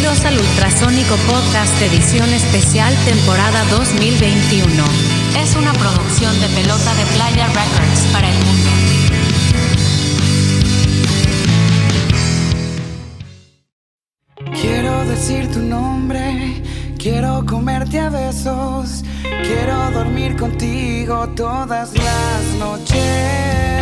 Bienvenidos al Ultrasónico Podcast Edición Especial Temporada 2021. Es una producción de Pelota de Playa Records para el mundo. Quiero decir tu nombre, quiero comerte a besos, quiero dormir contigo todas las noches.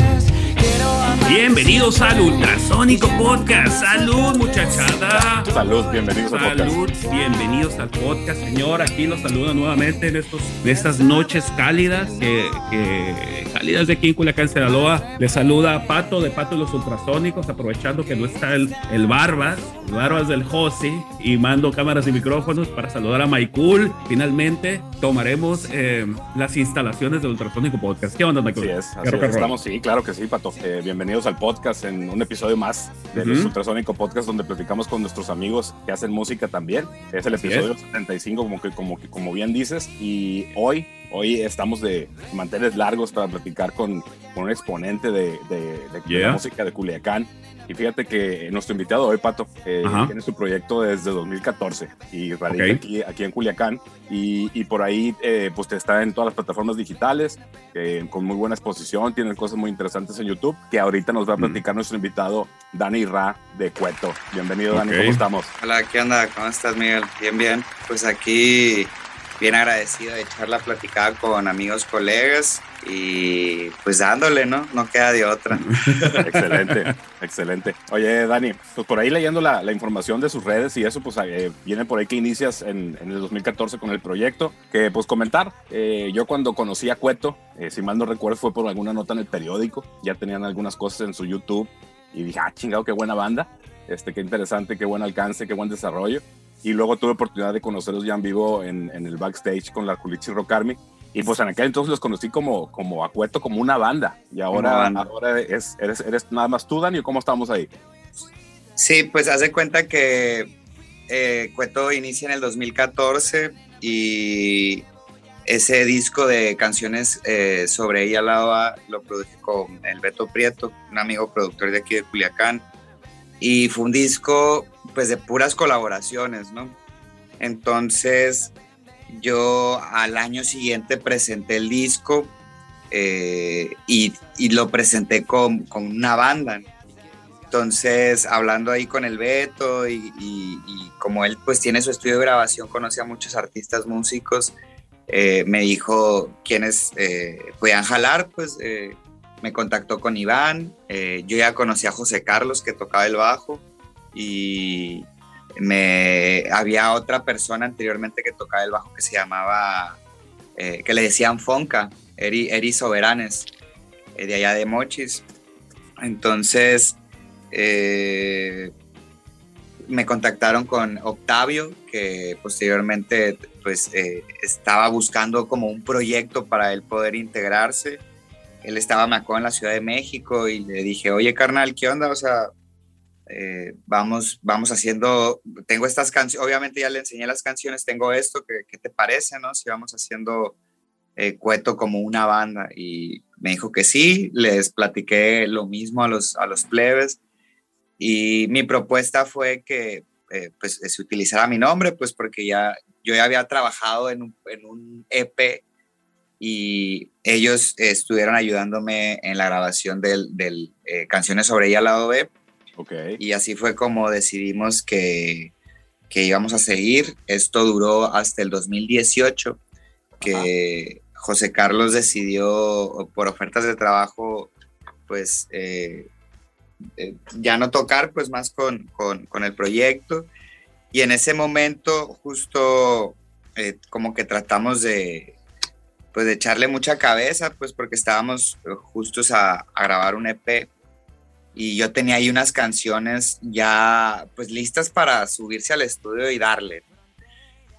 Bienvenidos al Ultrasónico Podcast. Salud, muchachada. Salud, bienvenidos al podcast. Salud, bienvenidos al podcast, señor. Aquí los saluda nuevamente en, estos, en estas noches cálidas, que, que- cálidas de aquí en Culiacán, Sinaloa. Les saluda Pato de Pato y los Ultrasónicos, aprovechando que no está el, el Barbas, el Barbas del José, y mando cámaras y micrófonos para saludar a Maikul. Finalmente tomaremos eh, las instalaciones del Ultrasónico Podcast. ¿Qué onda, Maikul? Así es, ¿Qué así es. Estamos, sí, claro que sí, Pato. Eh, bienvenidos al podcast en un episodio más del. Ultrasónico Podcast donde platicamos con nuestros amigos que hacen música también. Es el Así episodio 75, como que, como que, como bien dices. Y hoy, hoy estamos de manteles largos para platicar con, con un exponente de, de- de- de Yeah. la música de Culiacán. Y fíjate que nuestro invitado hoy, Pato, eh, tiene su proyecto desde 2014 y radica aquí, aquí en Culiacán. Y, y por ahí, eh, pues está en todas las plataformas digitales, eh, con muy buena exposición, tiene cosas muy interesantes en YouTube, que ahorita nos va a platicar nuestro invitado, Dani Ra de Cueto. Bienvenido, Dani. ¿cómo estamos? Hola, ¿qué onda? ¿Cómo estás, Miguel? Bien, bien. Pues aquí bien agradecido de echar la platicada con amigos, colegas y pues dándole, ¿no? No queda de otra. excelente, excelente. Oye, Dani, pues por ahí leyendo la, la información de sus redes y eso, pues eh, viene por ahí que inicias en, en el 2014 con el proyecto, que pues comentar, eh, yo cuando conocí a Cueto, eh, si mal no recuerdo, fue por alguna nota en el periódico, ya tenían algunas cosas en su YouTube y dije, ah, chingado, qué buena banda, este, qué interesante, qué buen alcance, qué buen desarrollo. Y luego tuve oportunidad de conocerlos ya en vivo en, en el backstage con la Culichi Rock Army. Y pues en aquel entonces los conocí como, como a Cueto, como una banda. Y ahora, banda. ahora es, eres, eres nada más tú, Dani, ¿o cómo estamos ahí? Sí, pues hace cuenta que eh, Cueto inicia en el 2014 y ese disco de canciones eh, sobre ella Lava lo produje con el Beto Prieto, un amigo productor de aquí de Culiacán. Y fue un disco pues de puras colaboraciones, ¿no? Entonces yo al año siguiente presenté el disco eh, y, y lo presenté con, con una banda. Entonces, hablando ahí con el Beto y, como él pues tiene su estudio de grabación, conoce a muchos artistas músicos, eh, me dijo quiénes eh, podían jalar, pues eh, me contactó con Iván, yo ya conocí a José Carlos que tocaba el bajo y me había otra persona anteriormente que tocaba el bajo que se llamaba, eh, que le decían Fonca, Eri, Eri Soberanes, eh, de allá de Mochis. Entonces, eh, me contactaron con Octavio, que posteriormente pues eh, estaba buscando como un proyecto para él poder integrarse. Él estaba, en la Ciudad de México y le dije, oye, carnal, ¿qué onda? O sea, eh, vamos, vamos haciendo, tengo estas canciones, obviamente ya le enseñé las canciones, tengo esto, ¿qué, qué te parece, no? Si vamos haciendo eh, Cueto como una banda. Y me dijo que sí, les platiqué lo mismo a los, a los plebes. Y mi propuesta fue que eh, pues, se utilizara mi nombre, pues porque ya yo ya había trabajado en un, en un EP y ellos eh, estuvieron ayudándome en la grabación del, del eh, Canciones sobre ella lado B. Ok. Y así fue como decidimos que, que íbamos a seguir. Esto duró hasta el 2018, que José Carlos decidió, por ofertas de trabajo, pues eh, eh, ya no tocar, pues más con, con, con el proyecto. Y en ese momento justo eh, como que tratamos de, pues de echarle mucha cabeza, pues porque estábamos eh, justos a, a grabar un EP y yo tenía ahí unas canciones ya pues listas para subirse al estudio y darle.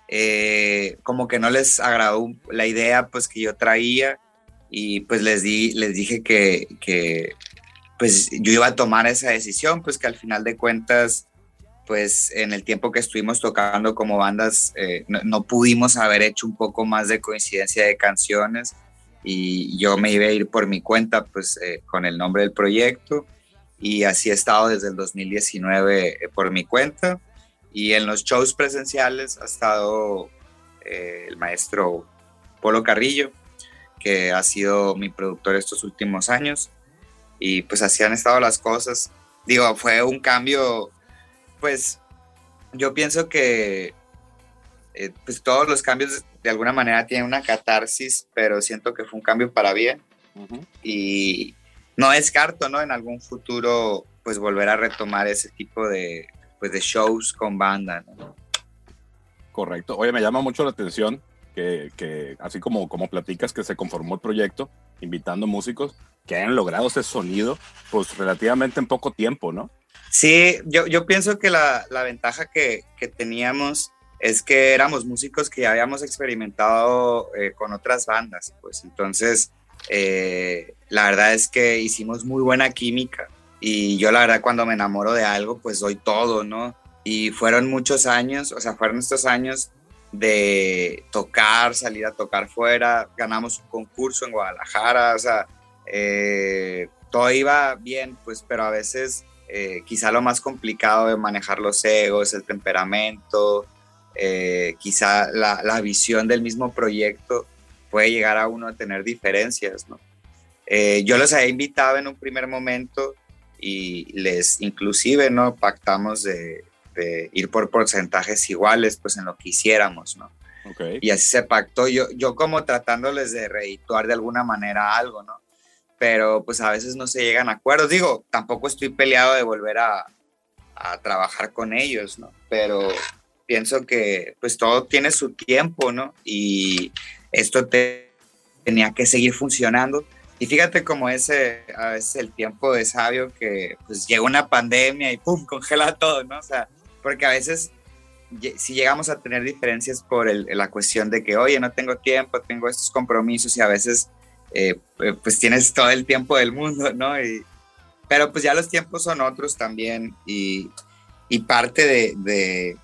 Eh, como que no les agradó la idea pues que yo traía y pues les di, les dije que, que pues yo iba a tomar esa decisión, pues que al final de cuentas pues en el tiempo que estuvimos tocando como bandas eh, no, no pudimos haber hecho un poco más de coincidencia de canciones y yo me iba a ir por mi cuenta pues eh, con el nombre del proyecto y así he estado desde el 2019 eh, por mi cuenta Y en los shows presenciales ha estado eh, el maestro Polo Carrillo, que ha sido mi productor estos últimos años. Y pues así han estado las cosas. Digo, fue un cambio, pues yo pienso que eh, pues todos los cambios de alguna manera tienen una catarsis, pero siento que fue un cambio para bien. Y no descarto, ¿no? En algún futuro, pues volver a retomar ese tipo de, pues, de shows con banda, Correcto. Oye, me llama mucho la atención que, que, así como, como platicas que se conformó el proyecto, invitando músicos que hayan logrado ese sonido, pues relativamente en poco tiempo, ¿no? Sí, yo, yo pienso que la, la ventaja que, que, teníamos es que éramos músicos que ya habíamos experimentado eh, con otras bandas, pues entonces eh, la verdad es que hicimos muy buena química y yo la verdad cuando me enamoro de algo pues doy todo, ¿no? Y fueron muchos años, o sea, fueron estos años de tocar, salir a tocar fuera, ganamos un concurso en Guadalajara, o sea, eh, todo iba bien, pues, pero a veces eh, quizá lo más complicado de manejar los egos, el temperamento, quizá la, visión del mismo proyecto puede llegar a uno a tener diferencias, ¿no? Eh, yo los había invitado en un primer momento y les inclusive, ¿no? Pactamos de, de ir por porcentajes iguales, pues en lo que hiciéramos, ¿no? Okay. Y así se pactó, yo, yo como tratándoles de redituar de alguna manera algo, ¿no? Pero pues a veces no se llegan a acuerdos. Digo, tampoco estoy peleado de volver a, a trabajar con ellos, ¿no? Pero pienso que pues todo tiene su tiempo, ¿no? Y esto te, tenía que seguir funcionando. Y fíjate cómo ese, a veces el tiempo de sabio que pues llega una pandemia y pum, congela todo, ¿no? O sea, porque a veces si llegamos a tener diferencias por el, la cuestión de que, oye, no tengo tiempo, tengo estos compromisos y a veces eh, pues tienes todo el tiempo del mundo, ¿no? Y, pero pues ya los tiempos son otros también y, y parte de, de,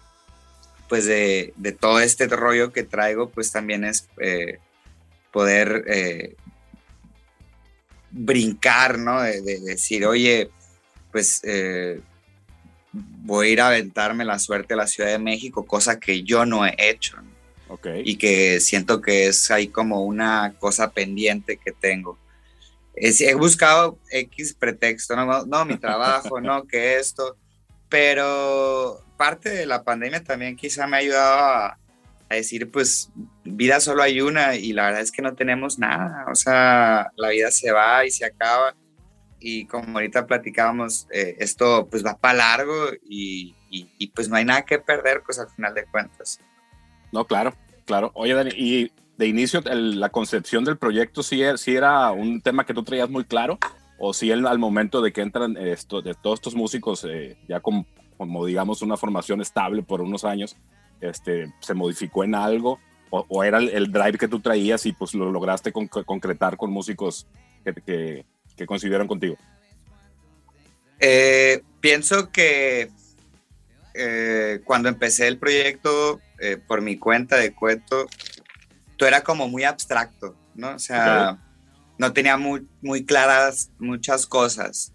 pues de, de, todo este rollo que traigo, pues también es eh, poder eh, brincar, ¿no? De, de, decir, oye, pues eh, voy a ir a aventarme la suerte a la Ciudad de México, cosa que yo no he hecho. ¿no? Okay. Y que siento que es ahí como una cosa pendiente que tengo. Es, he buscado X pretexto, no, no mi trabajo, no, que esto, pero parte de la pandemia también quizá me ha ayudado a, a, decir, pues vida solo hay una y la verdad es que no tenemos nada, o sea, la vida se va y se acaba y como ahorita platicábamos, eh, esto pues va para largo y, y, y, pues no hay nada que perder, pues al final de cuentas. No, claro, claro. Oye, Dani, y de inicio el, la concepción del proyecto sí, sí, era un tema que tú traías muy claro, o si sí al momento de que entran esto, de todos estos músicos eh, ya como, como, digamos una formación estable por unos años, este, se modificó en algo, o, o era el, el, drive que tú traías y pues lo lograste con, concretar con músicos que, que, que coincidieron contigo. Eh, pienso que eh, cuando empecé el proyecto eh, por mi cuenta de cuento, todo era como muy abstracto, ¿no? O sea. No tenía muy, muy, claras muchas cosas.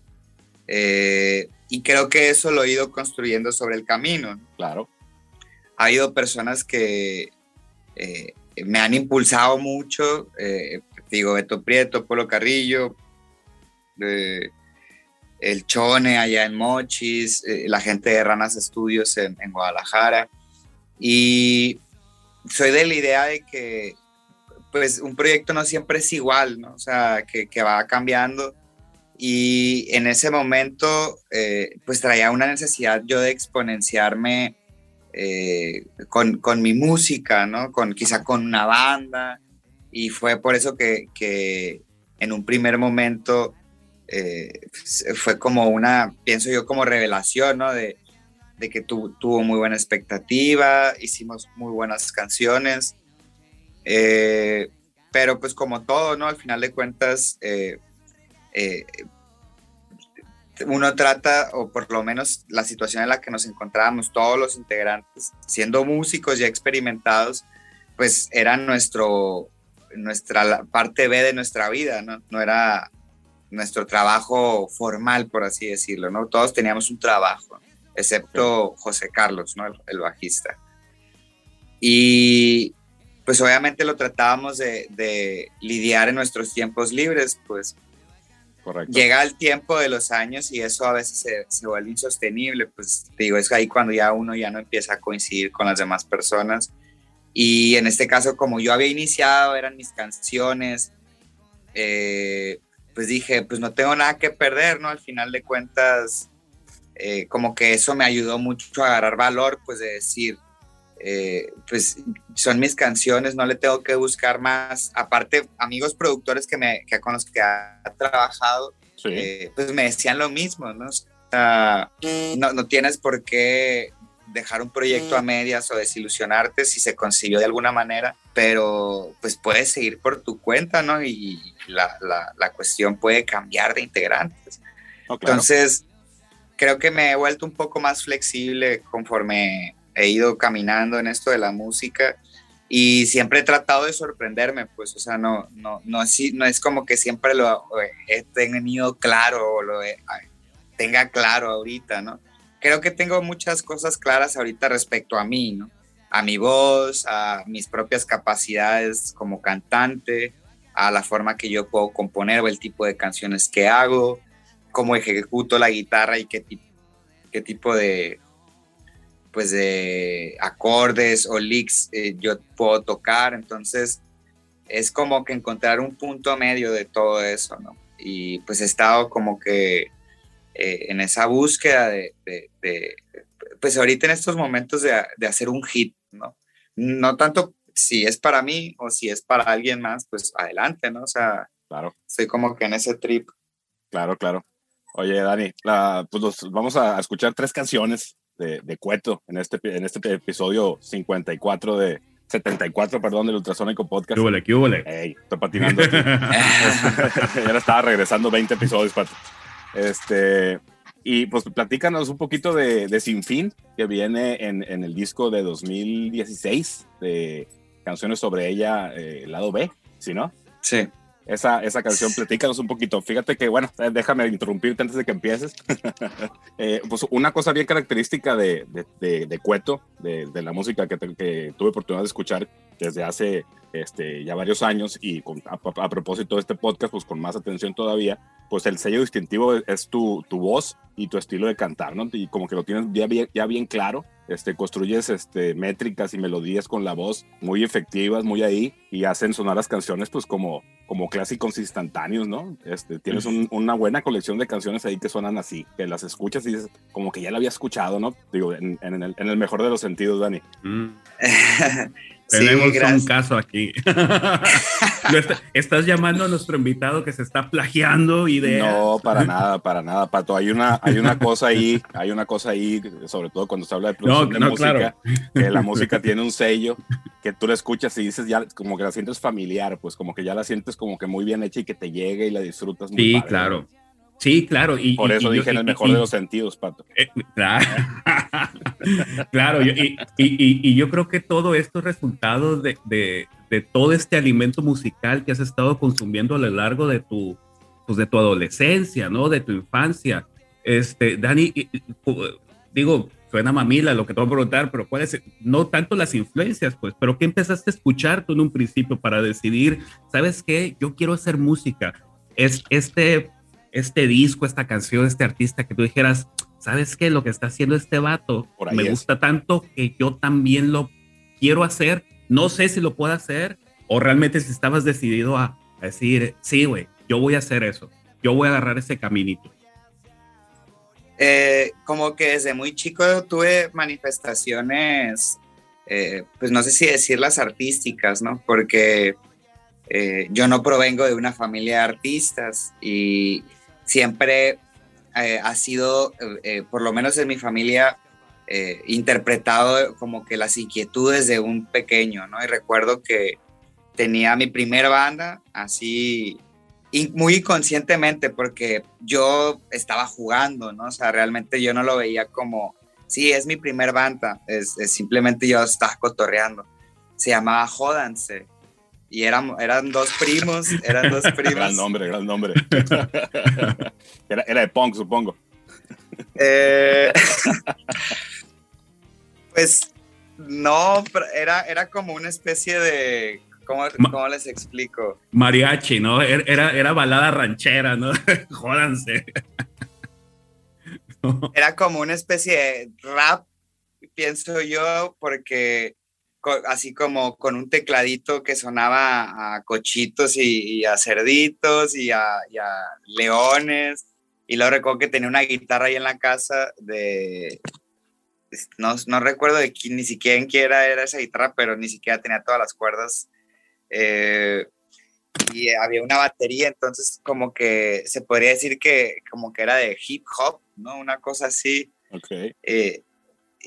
Eh, y creo que eso lo he ido construyendo sobre el camino. Claro. Ha habido personas que eh, me han impulsado mucho, eh, digo, Beto Prieto, Polo Carrillo, el Chone allá en Mochis, la gente de Ranas Estudios en, en, Guadalajara. Y soy de la idea de que pues un proyecto no siempre es igual, ¿no? O sea, que, va cambiando. Y en ese momento eh, pues traía una necesidad yo de exponenciarme eh, con, con, mi música, ¿no? Con, quizá con una banda. Y fue por eso que, que en un primer momento eh, fue como una, pienso yo, como revelación, ¿no? De, de que tu, tuvo muy buena expectativa, hicimos muy buenas canciones, eh, pero pues como todo, ¿no? Al final de cuentas, eh, uno trata, o por lo menos la situación en la que nos encontrábamos, todos los integrantes, siendo músicos ya experimentados, pues era nuestro, nuestra parte B de nuestra vida, ¿no? No era nuestro trabajo formal, por así decirlo, ¿no? Todos teníamos un trabajo. excepto José Carlos, ¿no? el, bajista. Y pues obviamente lo tratábamos de, lidiar en nuestros tiempos libres, pues Correcto. llega el tiempo de los años y eso a veces se, se, vuelve insostenible, pues te digo, es ahí cuando ya uno ya no empieza a coincidir con las demás personas. Y en este caso, como yo había iniciado, eran mis canciones, eh, pues dije, pues no tengo nada que perder, ¿no? Al final de cuentas, eh, como que eso me ayudó mucho a agarrar valor, pues de decir, eh, pues son mis canciones, no le tengo que buscar más. Aparte, amigos productores que, me, que con los que ha trabajado, pues me decían lo mismo, ¿no? no, no tienes por qué dejar un proyecto a medias o desilusionarte si se consiguió de alguna manera, pero pues puedes seguir por tu cuenta, ¿no? Y la, la, cuestión puede cambiar de integrantes. Entonces, creo que me he vuelto un poco más flexible conforme he ido caminando en esto de la música y siempre he tratado de sorprenderme, pues, o sea, no, no, no, es, no es como que siempre lo he tenido claro o lo tenga claro ahorita, ¿no? creo que tengo muchas cosas claras ahorita respecto a mí, ¿no? A mi voz, a mis propias capacidades como cantante, a la forma que yo puedo componer o el tipo de canciones que hago, cómo ejecuto la guitarra y qué, qué tipo de pues de acordes o licks eh, yo puedo tocar, entonces es como que encontrar un punto medio de todo eso, ¿no? Y pues he estado como que eh, en esa búsqueda de, pues ahorita en estos momentos de, hacer un hit, ¿no? No tanto si es para mí o si es para alguien más, pues adelante, ¿no? O sea, claro. estoy como que en ese trip. Claro, claro. Oye, Dani, pues vamos a escuchar tres canciones de, de, Cueto en este, en este episodio 54 de 74, perdón, del Ultrasónico Podcast. ¿Qué qué huele? Ey, estoy patinando. ya estaba regresando 20 episodios, Pato. Este, y pues platícanos un poquito de, de Sin Fin, que viene en, en, el disco de 2016, de canciones sobre ella, eh, lado B, ¿sí no? Sí. Esa, esa canción, platícanos un poquito. Fíjate que, bueno, eh, déjame interrumpirte antes de que empieces. eh, pues una cosa bien característica de, de, de, Cueto, de, la música que, que, tuve oportunidad de escuchar desde hace este, ya varios años y a, propósito de este podcast, pues con más atención todavía, pues el sello distintivo es, tu, tu, voz y tu estilo de cantar, ¿no? Y como que lo tienes ya bien, ya bien claro, este, construyes este, métricas y melodías con la voz muy efectivas, muy ahí, y hacen sonar las canciones pues como, como clásicos instantáneos, ¿no? Este, tienes una buena colección de canciones ahí que suenan así, que las escuchas y dices, como que ya la había escuchado, ¿no? Digo, en, en, el, en el, mejor de los sentidos, Dani. Mm. Tenemos un caso aquí. ¿Estás llamando a nuestro invitado que se está plagiando ideas? No, para nada, para nada, Pato. Hay una, hay una cosa ahí, hay una cosa ahí, sobre todo cuando se habla de producción de música, que la música tiene un sello que tú la escuchas y dices ya como que la sientes familiar, pues como que ya la sientes como que muy bien hecha y que te llegue y la disfrutas muy Sí, claro. Sí, claro. Y, Por eso dije en el mejor de los sentidos, Pato. Eh, claro, claro y, yo creo que todo esto es resultado de, de, de, todo este alimento musical que has estado consumiendo a lo largo de tu, pues de tu adolescencia, ¿no? De tu infancia. Este, Dani, digo, suena mamila lo que te voy a preguntar, pero ¿cuáles? No tanto las influencias, pues, pero ¿qué empezaste a escuchar tú en un principio para decidir, ¿sabes qué? Yo quiero hacer música. Es este este disco, esta canción, este artista, que tú dijeras, ¿sabes qué? Lo que está haciendo este vato me gusta tanto que yo también lo quiero hacer. No sé si lo puedo hacer o realmente si estabas decidido a, decir, sí, güey, yo voy a hacer eso. Yo voy a agarrar ese caminito. Eh, como que desde muy chico tuve manifestaciones, eh, pues no sé si decirlas artísticas, ¿no? Porque eh, yo no provengo de una familia de artistas y siempre eh, ha sido, eh, eh, por lo menos en mi familia, interpretado como que las inquietudes de un pequeño, ¿no? Y recuerdo que tenía mi primera banda así muy inconscientemente porque yo estaba jugando, ¿no? O sea, realmente yo no lo veía como, sí, es mi primer banda, es, simplemente yo estaba cotorreando. Se llamaba Jodanse y eran, eran dos primos, eran dos primos. gran nombre, gran nombre. era, era, de punk, supongo. Eh, pues no, era, era como una especie de. ¿Cómo, ¿Cómo, les explico? Mariachi, ¿no? Er, era, era balada ranchera, ¿no? Jódanse. Era como una especie de rap, pienso yo, porque así como con un tecladito que sonaba a cochitos y, a cerditos y a, leones. Y luego recuerdo que tenía una guitarra ahí en la casa de... No, no recuerdo de quién, ni siquiera en quién era, era esa guitarra, pero ni siquiera tenía todas las cuerdas. Eh, y había una batería, entonces como que se podría decir que como que era de hip hop, ¿no? Una cosa así. Ok. Eh,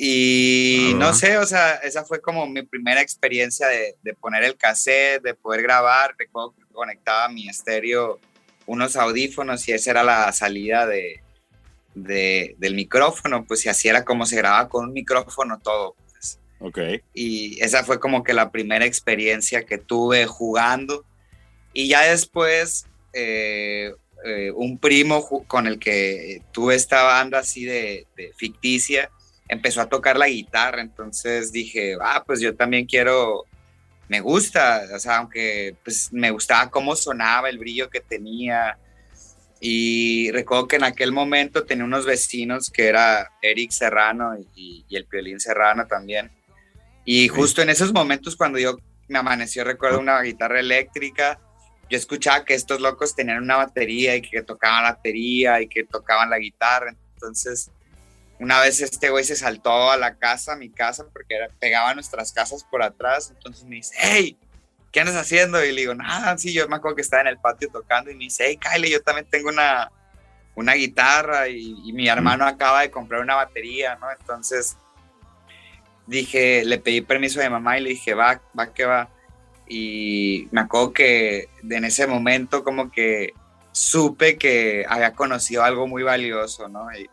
y no sé, o sea, esa fue como mi primera experiencia de, de poner el cassette, de poder grabar. Recuerdo que conectaba mi estéreo unos audífonos y esa era la salida de, de, del micrófono, pues y así era como se grababa con un micrófono todo. Pues. Ok. Y esa fue como que la primera experiencia que tuve jugando. Y ya después, eh, eh, un primo con el que tuve esta banda así de, de ficticia, empezó a tocar la guitarra, entonces dije, ah, pues yo también quiero, me gusta, o sea, aunque pues me gustaba cómo sonaba, el brillo que tenía. Y recuerdo que en aquel momento tenía unos vecinos que era Eric Serrano y, el Piolín Serrano también. Y justo en esos momentos cuando yo me amaneció, recuerdo una guitarra eléctrica, yo escuchaba que estos locos tenían una batería y que tocaban la batería y que tocaban la guitarra. Entonces una vez este güey se saltó a la casa, a mi casa, porque era, pegaba nuestras casas por atrás. Entonces me dice, hey, ¿qué andas haciendo? Y le digo, nada, sí, yo me acuerdo que estaba en el patio tocando. Y me dice, hey, Kyle, yo también tengo una, una guitarra y, mi hermano acaba de comprar una batería, ¿no? Entonces dije, le pedí permiso a mi mamá y le dije, va, va que va. Y me acuerdo que en ese momento como que supe que había conocido algo muy valioso, ¿no? Y,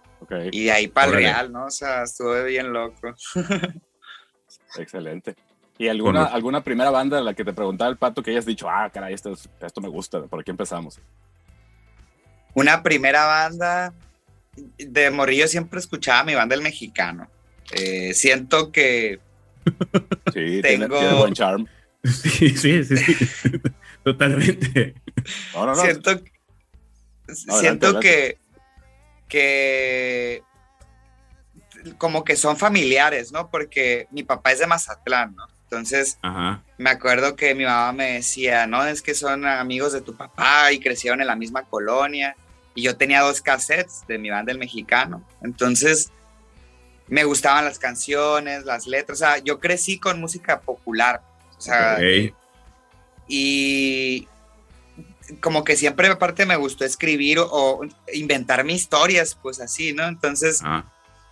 y de ahí para el real, ¿no? O sea, estuve bien loco. Excelente. ¿Y alguna, alguna primera banda de la que te preguntaba el pato que hayas dicho, ah, caray, esto, esto me gusta, por aquí empezamos? Una primera banda, de Morrillo siempre escuchaba mi banda El Mexicano. Eh, siento que sí, tengo... tiene, buen charm. Sí, sí, sí, sí. totalmente. No, no, no. Siento, siento que que como que son familiares, ¿no? Porque mi papá es de Mazatlán, ¿no? Entonces, me acuerdo que mi mamá me decía, no, es que son amigos de tu papá y crecieron en la misma colonia. Y yo tenía dos cassettes de mi banda El Mexicano. Entonces, me gustaban las canciones, las letras. O sea, yo crecí con música popular. O sea, y, como que siempre aparte me gustó escribir o, inventar mis historias, pues así, ¿no? Entonces, ah.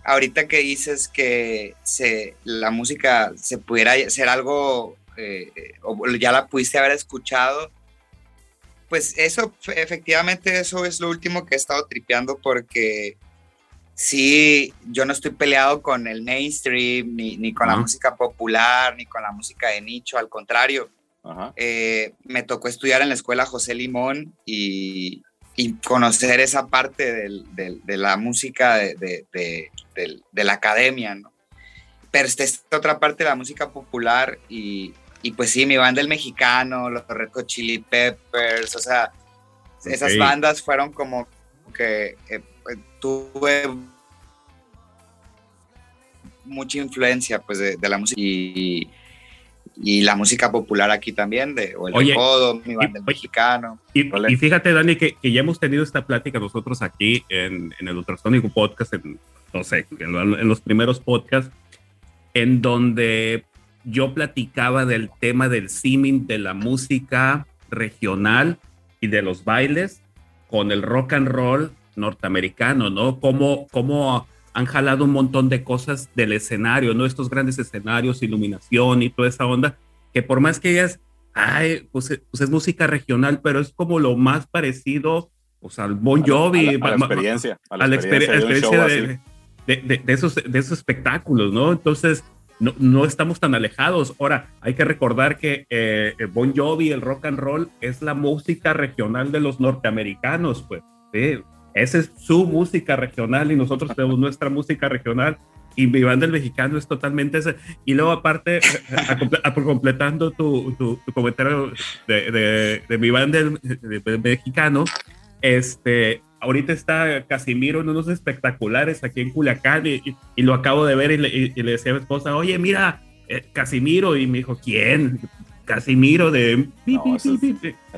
ahorita que dices que se, la música se pudiera ser algo, eh, o ya la pudiste haber escuchado, pues eso, efectivamente, eso es lo último que he estado tripeando porque sí, yo no estoy peleado con el mainstream, ni, ni con la música popular, ni con la música de nicho, al contrario eh, me tocó estudiar en la escuela José Limón y, conocer esa parte de la música de, la academia, ¿no? Pero esta otra parte de la música popular y, pues sí, mi banda El Mexicano, los Red Hot Chili Peppers, o sea, esas bandas fueron como que eh, tuve mucha influencia pues de, la música y, y la música popular aquí también, de, o el oye, mi banda mexicano. Y, fíjate, Dani, que, que, ya hemos tenido esta plática nosotros aquí en, en el Ultrasónico Podcast, en, no sé, en, los primeros podcasts, en donde yo platicaba del tema del siming de la música regional y de los bailes con el rock and roll norteamericano, ¿no? Cómo, cómo han jalado un montón de cosas del escenario, ¿no? Estos grandes escenarios, iluminación y toda esa onda, que por más que ellas, ay, pues, pues es música regional, pero es como lo más parecido, pues al Bon Jovi. A la, experiencia. A la, experiencia, de, esos, de esos espectáculos, ¿no? Entonces, no, no, estamos tan alejados. Ahora, hay que recordar que eh, Bon Jovi, el rock and roll, es la música regional de los norteamericanos, pues. ¿sí? Esa es su música regional y nosotros tenemos nuestra música regional y mi banda el mexicano es totalmente ese. Y luego aparte, a, completando tu, tu, comentario de, de, de, mi banda el, mexicano, este, ahorita está Casimiro en unos espectaculares aquí en Culiacán y, y, lo acabo de ver y le, y le, decía a mi esposa, oye, mira, eh, Casimiro, y me dijo, ¿quién? Casimiro de... No, es,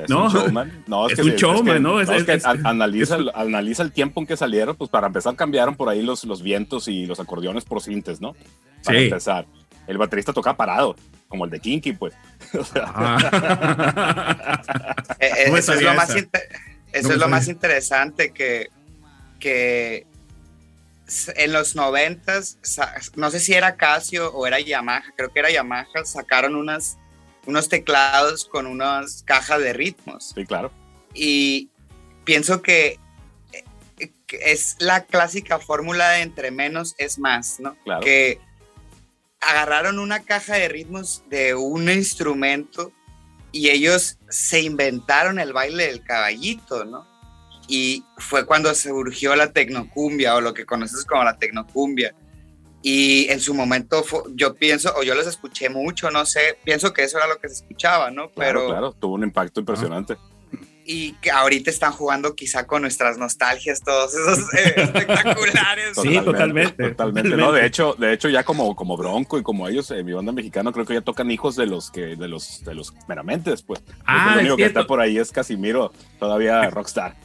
no, un showman. No, es, un showman, ¿no? Es, que analiza, el, analiza el tiempo en que salieron, pues para empezar cambiaron por ahí los, los vientos y los acordeones por cintes, ¿no? Para sí. empezar. El baterista toca parado, como el de Kinky, pues. Ah. Eh, eh, eso es lo más, eso es lo más interesante que, que en los noventas, no sé si era Casio o era Yamaha, creo que era Yamaha, sacaron unas unos teclados con unas cajas de ritmos. Sí, claro. Y pienso que, es la clásica fórmula de entre menos es más, ¿no? Claro. Que agarraron una caja de ritmos de un instrumento y ellos se inventaron el baile del caballito, ¿no? Y fue cuando surgió la tecnocumbia o lo que conoces como la tecnocumbia y en su momento yo pienso, o yo los escuché mucho, no sé, pienso que eso era lo que se escuchaba, ¿no? Pero, claro, tuvo un impacto impresionante. Y que ahorita están jugando quizá con nuestras nostalgias, todos esos eh, espectaculares. sí, totalmente. Totalmente. No, de hecho, de hecho ya como, como Bronco y como ellos, en mi banda mexicana, creo que ya tocan hijos de los que, de los, de los meramente después. Ah, lo único que está por ahí es Casimiro, todavía rockstar.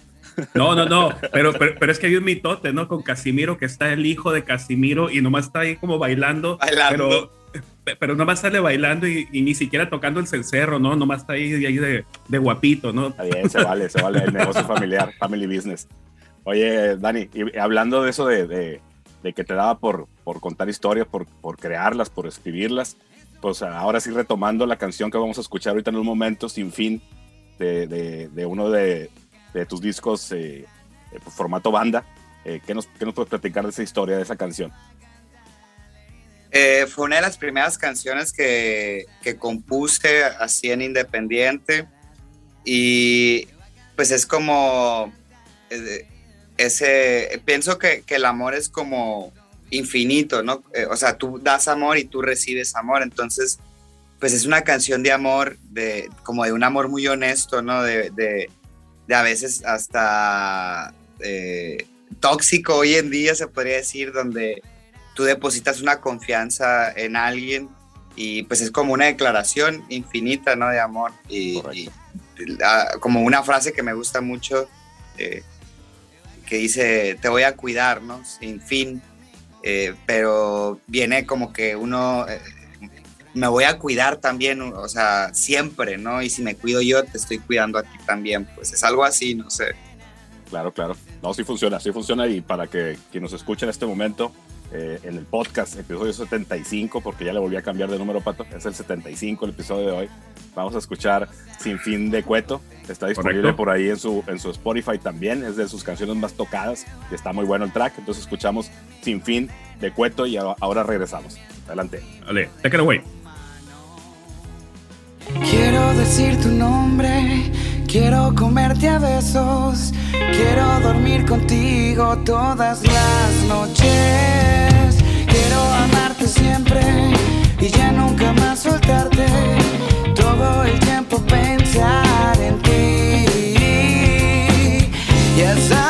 No, no, no, pero, pero, es que hay un mitote, ¿no? Con Casimiro, que está el hijo de Casimiro y nomás está ahí como bailando. Pero, pero nomás sale bailando y, ni siquiera tocando el cencerro, ¿no? Nomás está ahí, ahí de, de, guapito, ¿no? Está bien, se vale, se vale el negocio familiar, family business. Oye, Dani, y hablando de eso de, de, de, que te daba por, por contar historias, por, por crearlas, por escribirlas, pues ahora sí retomando la canción que vamos a escuchar ahorita en un momento, Sin Fin, de, de uno de, de tus discos eh, formato banda. Eh, ¿qué, nos, ¿Qué nos puedes platicar de esa historia, de esa canción? Eh, fue una de las primeras canciones que, que, compuse así en independiente y pues es como eh, ese, pienso que, el amor es como infinito, ¿no? o sea, tú das amor y tú recibes amor, entonces pues es una canción de amor, de, como de un amor muy honesto, ¿no? De, de a veces hasta eh, tóxico hoy en día, se podría decir, donde tú depositas una confianza en alguien y pues es como una declaración infinita, ¿no? De amor. Y, como una frase que me gusta mucho, eh, que dice, te voy a cuidar, ¿no? Sin fin. Eh, pero viene como que uno me voy a cuidar también, o sea, siempre, ¿no? Y si me cuido yo, te estoy cuidando a ti también, pues es algo así, no sé. Claro, claro. No, sí funciona, sí funciona y para que quien nos escuche en este momento, eh, en el podcast, episodio 75, porque ya le volví a cambiar de número, Pato, es el 75 el episodio de hoy. Vamos a escuchar Sin Fin de Cueto, está disponible por ahí en su, en su Spotify también, es de sus canciones más tocadas y está muy bueno el track, entonces escuchamos Sin Fin de Cueto y ahora regresamos. Adelante. Dale, take it away. Quiero decir tu nombre, quiero comerte a besos, quiero dormir contigo todas las noches. Quiero amarte siempre y ya nunca más soltarte. Todo el tiempo pensar en ti. Ya sabrás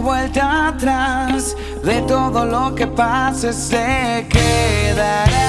vuelta atrás. De todo lo que pase se quedará.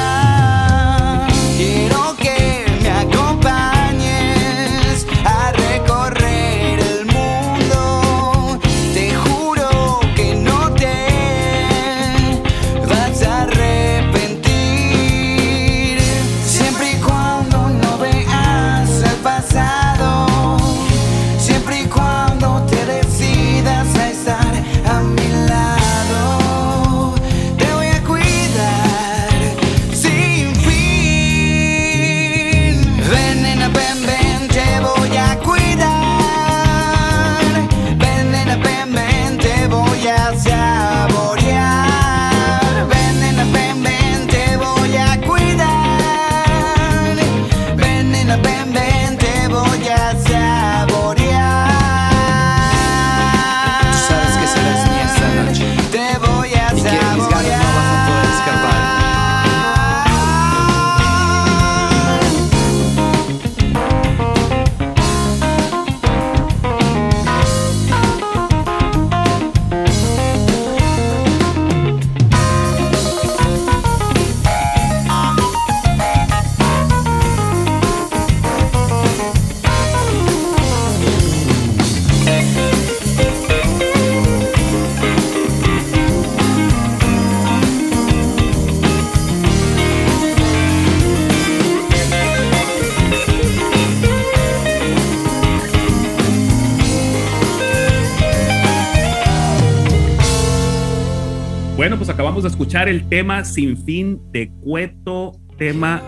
Acabamos de escuchar el tema Sin Fin de Cueto, tema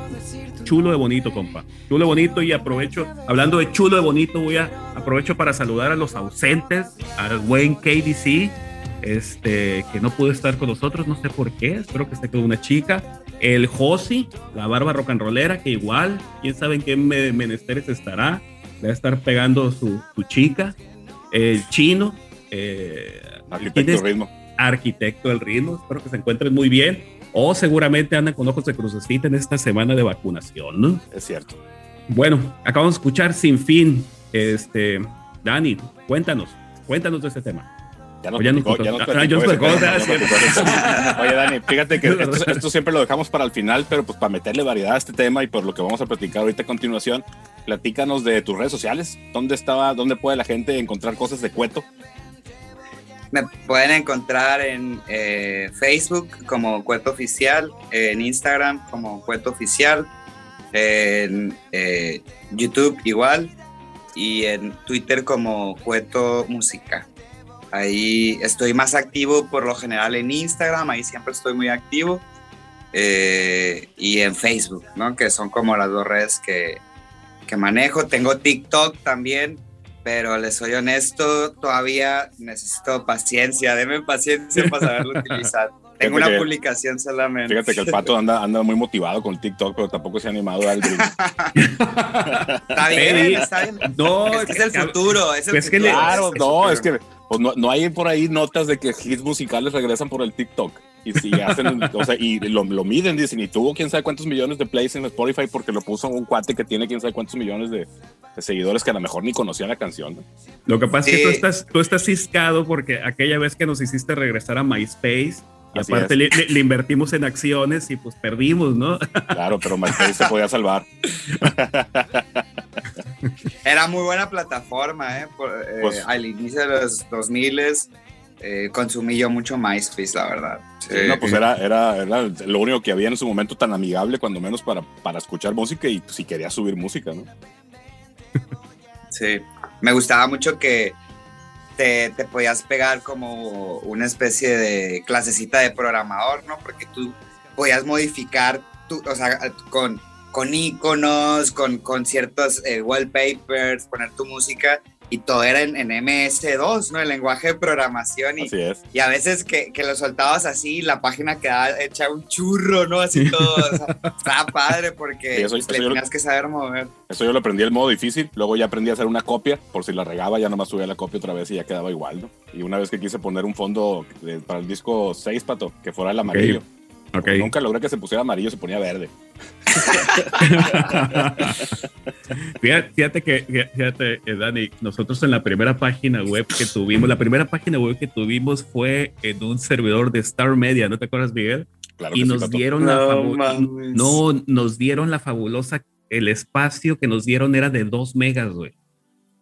chulo de bonito, compa. Chulo de bonito y aprovecho, hablando de chulo de bonito, voy a aprovecho para saludar a los ausentes, al Wayne KDC, este, que no pudo estar con nosotros, no sé por qué, espero que esté con una chica. El Josi, la barba rock and rollera, que igual, quién sabe en qué me- menesteres estará, le va a estar pegando su, su chica. El chino, eh, ¿quién Arquitecto ritmo. Arquitecto del ritmo. Espero que se encuentren muy bien. O seguramente andan con ojos de crucecita en esta semana de vacunación, ¿no? Es cierto. Bueno, acabamos de escuchar Sin Fin. Este, Dani, cuéntanos, cuéntanos de este tema. Ya nos O ya nos platicó- contó- ya nos platicó ya nos ese platicó, tema, ah, ya nos cierto. platicó ese tema. Oye, Dani, fíjate que esto, esto siempre lo dejamos para el final, pero pues para meterle variedad a este tema y por lo que vamos a platicar ahorita a continuación, platícanos de tus redes sociales. ¿Dónde estaba, dónde puede la gente encontrar cosas de Cueto? Me pueden encontrar en eh, Facebook como Cueto Oficial, en Instagram como Cueto Oficial, en eh, YouTube igual y en Twitter como Cueto Música. Ahí estoy más activo por lo general en Instagram, ahí siempre estoy muy activo. eh, y en Facebook, ¿no? Que son como las dos redes que, que manejo. Tengo TikTok también, pero les soy honesto, todavía necesito paciencia, denme paciencia para saberlo utilizar. Tengo una que- publicación solamente. Fíjate que el pato anda, anda muy motivado con el TikTok, pero tampoco se ha animado al. Está bien, está bien. No, Es que es el futuro, es el Es que futuro. le- Claro, es el no, futuro. es que pues, no, no hay por ahí notas de que hits musicales regresan por el TikTok. Y, si hacen, o sea, y lo, lo miden, dicen, y tuvo quién sabe cuántos millones de plays en Spotify porque lo puso un cuate que tiene quién sabe cuántos millones de, de seguidores que a lo mejor ni conocían la canción. ¿no? Lo que pasa es que tú estás, tú estás ciscado porque aquella vez que nos hiciste regresar a MySpace, y Así aparte le, le- le invertimos en acciones y pues perdimos, ¿no? Claro, pero MySpace se podía salvar. Era muy buena plataforma, ¿eh? Por- eh, Pues- al inicio de los 2000 eh, consumí yo mucho MySpace, la verdad. Sí. No, pues era, era, era lo único que había en su momento tan amigable, cuando menos para, para escuchar música y si querías subir música, ¿no? Sí, me gustaba mucho que te, te podías pegar como una especie de clasecita de programador, ¿no? Porque tú podías modificar, tu, o sea, con, con iconos, con, con ciertos eh, wallpapers, poner tu música y todo era en, en MS2, ¿no? El lenguaje de programación y, Así es. y a veces que, que lo soltabas así, la página quedaba hecha un churro, ¿no? Así todo, o sea, estaba padre porque Sí, eso- pues, eso le yo lo- tenías que saber mover. Eso yo lo aprendí el modo difícil, luego ya aprendí a hacer una copia, por si la regaba ya nomás subía la copia otra vez y ya quedaba igual, ¿no? Y una vez que quise poner un fondo de- para el disco 6, pato, que fuera el amarillo, Ok. Nunca logré que se pusiera amarillo, se ponía verde. fíjate, fíjate que, fíjate, eh, Dani, nosotros en la primera página web que tuvimos, la primera página web que tuvimos fue en un servidor de Star Media, ¿no te acuerdas, Miguel? Claro y sí, nos dieron la no, nos dieron la fabulosa, el espacio que nos dieron era de 2 megas, güey.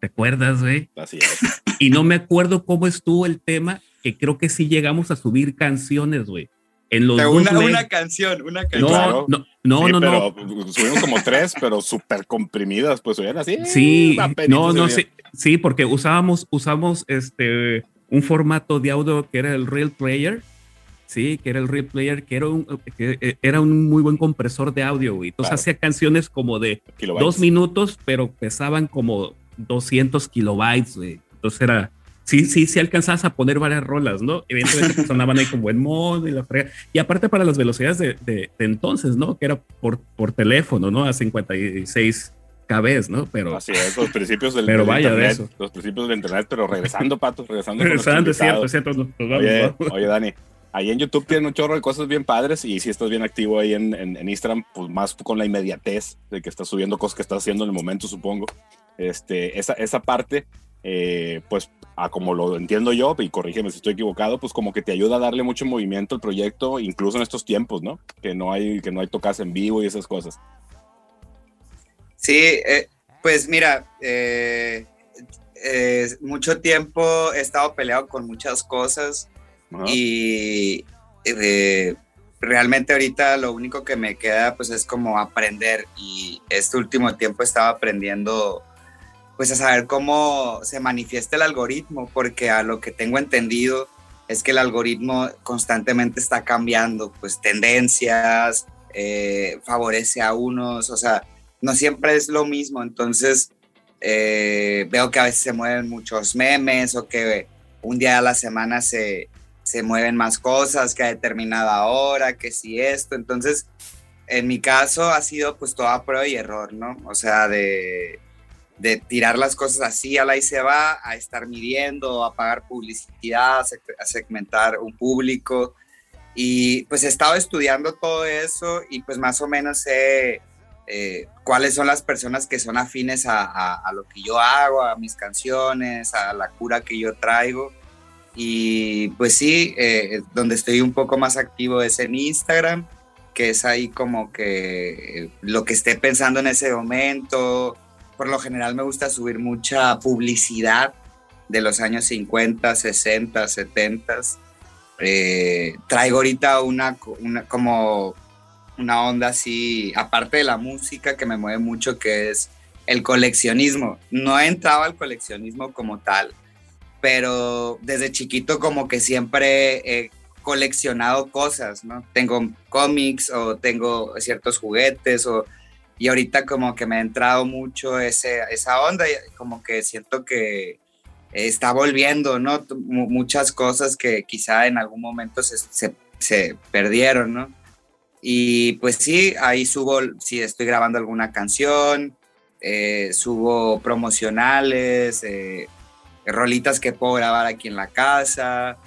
¿Te acuerdas, güey? Así es. Y no me acuerdo cómo estuvo el tema, que creo que sí llegamos a subir canciones, güey. En los una, una canción, una No, canción. claro. no, no, Sí, no, no. pero subimos como tres, pero súper comprimidas, pues oían así. Sí, no, se no, sí, sí, porque usábamos, usamos este un formato de audio que era el Real Player, sí, que era el Real Player, que era un, que eh, era un muy buen compresor de audio, güey. Entonces Claro. hacía canciones como de Kilobytes. dos minutos, pero pesaban como 200 kilobytes, güey. Entonces era, sí, sí, sí alcanzabas a poner varias rolas, ¿no? Evidentemente pues, sonaban ahí como en modo y la frega. Y aparte para las velocidades de, de- de entonces, ¿no? Que era por, por teléfono, ¿no? A 56 kbs, ¿no? Pero Así es, los principios del, Pero del vaya de eso. Los principios del internet, pero regresando, Pato, regresando. con regresando, es cierto, es cierto, nos, nos vamos, Oye, vamos. oye, Dani, ahí en YouTube tienen un chorro de cosas bien padres y si estás bien activo ahí en, en, en Instagram, pues más con la inmediatez de que estás subiendo cosas que estás haciendo en el momento, supongo. Este, esa, esa parte, eh, pues, a como lo entiendo yo, y corrígeme si estoy equivocado, pues como que te ayuda a darle mucho movimiento al proyecto, incluso en estos tiempos, ¿no? Que no hay, que no hay tocas en vivo y esas cosas. Sí, eh, pues mira, eh, eh, mucho tiempo he estado peleado con muchas cosas Y eh, realmente ahorita lo único que me queda pues es como aprender y este último tiempo estaba aprendiendo pues a saber cómo se manifiesta el algoritmo porque a lo que tengo entendido es que el algoritmo constantemente está cambiando pues tendencias, eh, favorece a unos, o sea, no siempre es lo mismo, entonces eh, veo que a veces se mueven muchos memes o que un día a la semana se, se mueven más cosas que a determinada hora, que si esto, entonces en mi caso ha sido pues toda prueba y error, ¿no? O sea, de, de tirar las cosas así a la se va, a estar midiendo, a pagar publicidad, a seg- a segmentar un público. Y pues he estado estudiando todo eso y pues más o menos sé eh, cuáles son las personas que son afines a- a lo que yo hago, a mis canciones, a la cura que yo traigo. Y pues sí, eh, donde estoy un poco más activo es en Instagram, que es ahí como que eh, lo que esté pensando en ese momento. Por lo general me gusta subir mucha publicidad de los años 50, 60, 70. Eh, traigo ahorita una, una como una onda así, aparte de la música que me mueve mucho, que es el coleccionismo. No he entrado al coleccionismo como tal, pero desde chiquito como que siempre he coleccionado cosas, ¿no? Tengo cómics o tengo ciertos juguetes o... Y ahorita como que me ha entrado mucho ese, esa onda y como que siento que está volviendo, ¿no? Mu- Muchas cosas que quizá en algún momento se, se, se perdieron, ¿no? Y pues sí, ahí subo, si estoy grabando alguna canción, eh, subo promocionales, eh, rolitas que puedo grabar aquí en la casa.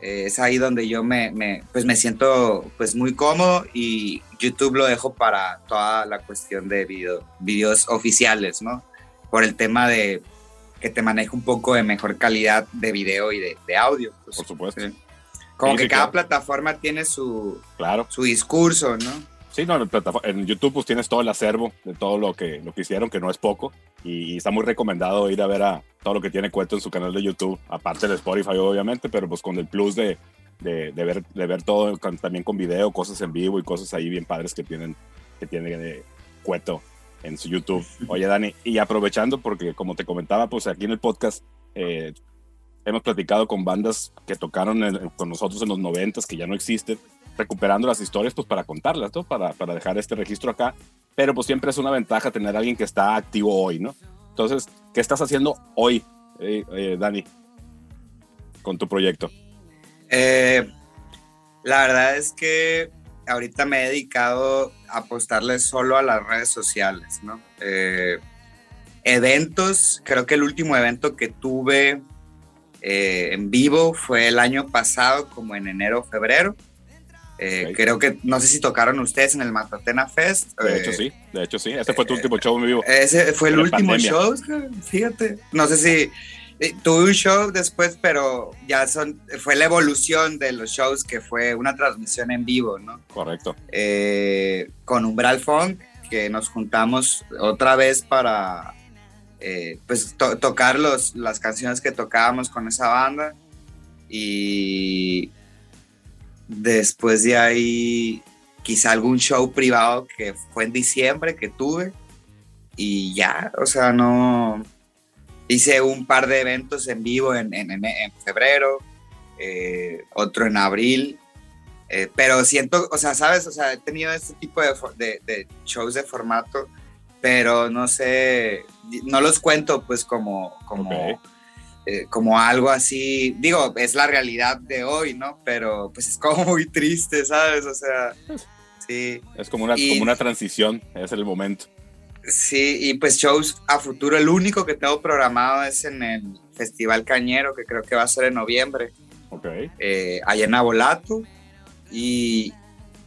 eh, es ahí donde yo me, me, pues me siento pues muy cómodo y YouTube lo dejo para toda la cuestión de video, videos oficiales, ¿no? Por el tema de que te maneja un poco de mejor calidad de video y de, de audio. pues. Por supuesto. Como Sí, que sí, cada claro. plataforma tiene su, Claro. su discurso, ¿no? Sí, no, en, en YouTube pues tienes todo el acervo de todo lo que, lo que hicieron, que no es poco. Y, está muy recomendado ir a ver a todo lo que tiene Cueto en su canal de YouTube, aparte de Spotify obviamente, pero pues con el plus de, de, de ver, de ver todo con- también con video, cosas en vivo y cosas ahí bien padres que tienen, que tiene eh, Cueto en su YouTube. Oye, Dani, y aprovechando, porque como te comentaba, pues aquí en el podcast eh, hemos platicado con bandas que tocaron con nosotros en los noventas, que ya no existen, recuperando las historias pues para contarlas, ¿no? Para, para dejar este registro acá. Pero pues siempre es una ventaja tener a alguien que está activo hoy, ¿no? Entonces, ¿qué estás haciendo hoy, eh, eh, Dani, con tu proyecto? Eh, la verdad es que ahorita me he dedicado a apostarle solo a las redes sociales, ¿no? Eh, eventos, creo que el último evento que tuve eh, en vivo fue el año pasado, como en enero, febrero. Eh. Creo que, no sé si tocaron ustedes en el Matatena Fest. De eh, hecho, sí, de hecho, sí. Este fue tu último show en vivo. Ese fue el último pandemia. show, fíjate. No sé si eh, tuve un show después, pero ya son, fue la evolución de los shows que fue una transmisión en vivo, ¿no? Correcto. Eh, con Umbral Funk, que nos juntamos otra vez para eh, pues to- tocar los, las canciones que tocábamos con esa banda. Y después de ahí, quizá algún show privado que fue en diciembre que tuve. Y ya, o sea, no. Hice un par de eventos en vivo en, en- febrero, eh, otro en abril. eh, pero siento, o sea, sabes, o sea, he tenido este tipo de, de- de shows de formato, pero no sé, no los cuento pues como, como, eh, como algo así, digo, es la realidad de hoy, ¿no? Pero pues es como muy triste, ¿sabes? O sea, sí. Es como una, Y- como una transición, es el momento. Sí, y pues shows a futuro. El único que tengo programado es en el Festival Cañero, que creo que va a ser en noviembre, Ok. eh, allá en Abolato. Y,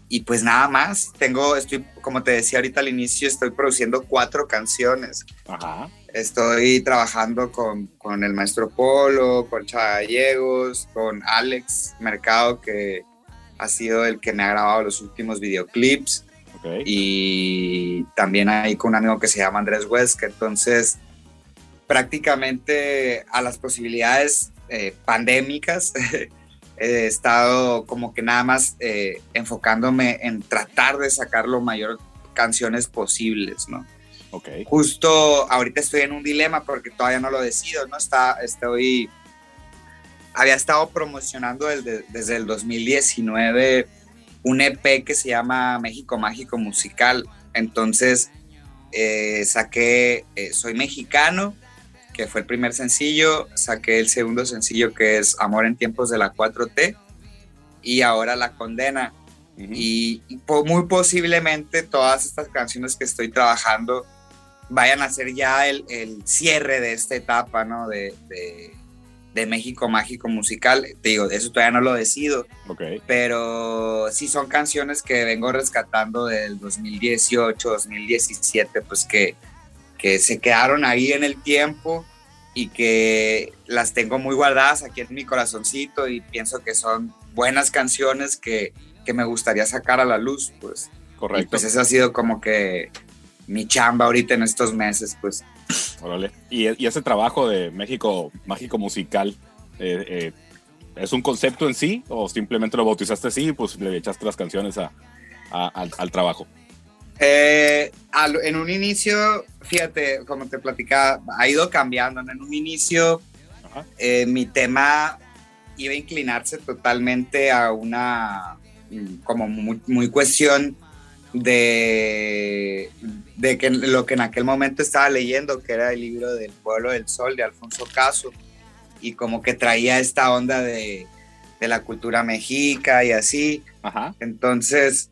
y pues nada más. Tengo, estoy, como te decía ahorita al inicio, estoy produciendo cuatro canciones. Ajá. Estoy trabajando con, con el maestro Polo, con Chava Gallegos, con Alex Mercado, que ha sido el que me ha grabado los últimos videoclips Ok. y también ahí con un amigo que se llama Andrés Huesca. Entonces, prácticamente a las posibilidades eh, pandémicas he estado como que nada más eh, enfocándome en tratar de sacar lo mayor canciones posibles, ¿no? Ok. Justo ahorita estoy en un dilema porque todavía no lo decido, ¿no? Está, estoy, había estado promocionando desde, desde el 2019 un EP que se llama México Mágico Musical. Entonces eh, saqué eh, Soy Mexicano, que fue el primer sencillo, saqué el segundo sencillo que es Amor en tiempos de la 4T y ahora La Condena. Ujú. Y, y po- muy posiblemente todas estas canciones que estoy trabajando vayan a ser ya el, el cierre de esta etapa, ¿no? De, de- de México Mágico Musical. Te digo, eso todavía no lo decido, Ok. pero sí son canciones que vengo rescatando del 2018, 2017, pues que, que se quedaron ahí en el tiempo y que las tengo muy guardadas aquí en mi corazoncito y pienso que son buenas canciones que, que me gustaría sacar a la luz, pues. Y Correcto. pues eso ha sido como que mi chamba ahorita en estos meses, pues. Órale. Y, y ese trabajo de México Mágico Musical, eh, eh, ¿es un concepto en sí o simplemente lo bautizaste así y pues le echaste las canciones a, a- al, al trabajo? Eh, al- en un inicio, fíjate, como te platicaba, ha ido cambiando. En un inicio, eh, mi tema iba a inclinarse totalmente a una, mm, como muy, muy cuestión de, de que lo que en aquel momento estaba leyendo, que era el libro del Pueblo del Sol de Alfonso Caso, y como que traía esta onda de, de la cultura mexica y así. Ajá. Entonces,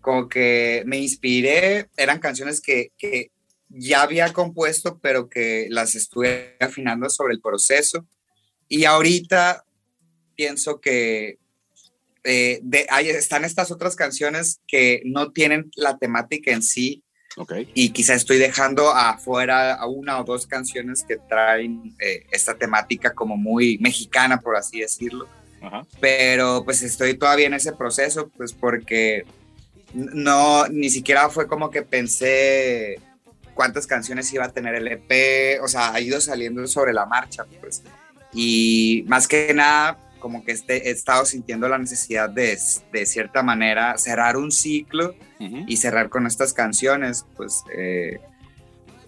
como que me inspiré, eran canciones que, que ya había compuesto, pero que las estuve afinando sobre el proceso. Y ahorita pienso que eh, de, hay, están estas otras canciones que no tienen la temática en sí Ok. y quizá estoy dejando afuera a una o dos canciones que traen eh, esta temática como muy mexicana, por así decirlo pero pues estoy todavía en ese proceso, pues porque no, ni siquiera fue como que pensé cuántas canciones iba a tener el EP, o sea, ha ido saliendo sobre la marcha, pues. Y más que nada, como que este, he estado sintiendo la necesidad de, de cierta manera, cerrar un ciclo y cerrar con estas canciones, pues eh,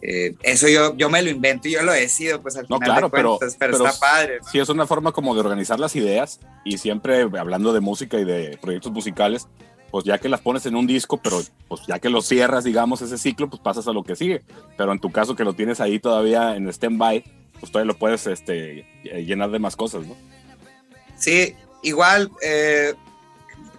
eh, eso yo, yo me lo invento y yo lo decido, pues al No, final claro, de pero- cuentas, pero, pero está padre. ¿no? Sí, es una forma como de organizar las ideas y siempre hablando de música y de proyectos musicales, pues ya que las pones en un disco, pero pues ya que lo cierras, digamos, ese ciclo, pues pasas a lo que sigue. Pero en tu caso que lo tienes ahí todavía en stand-by, pues todavía lo puedes este, llenar de más cosas, ¿no? Sí, igual, eh,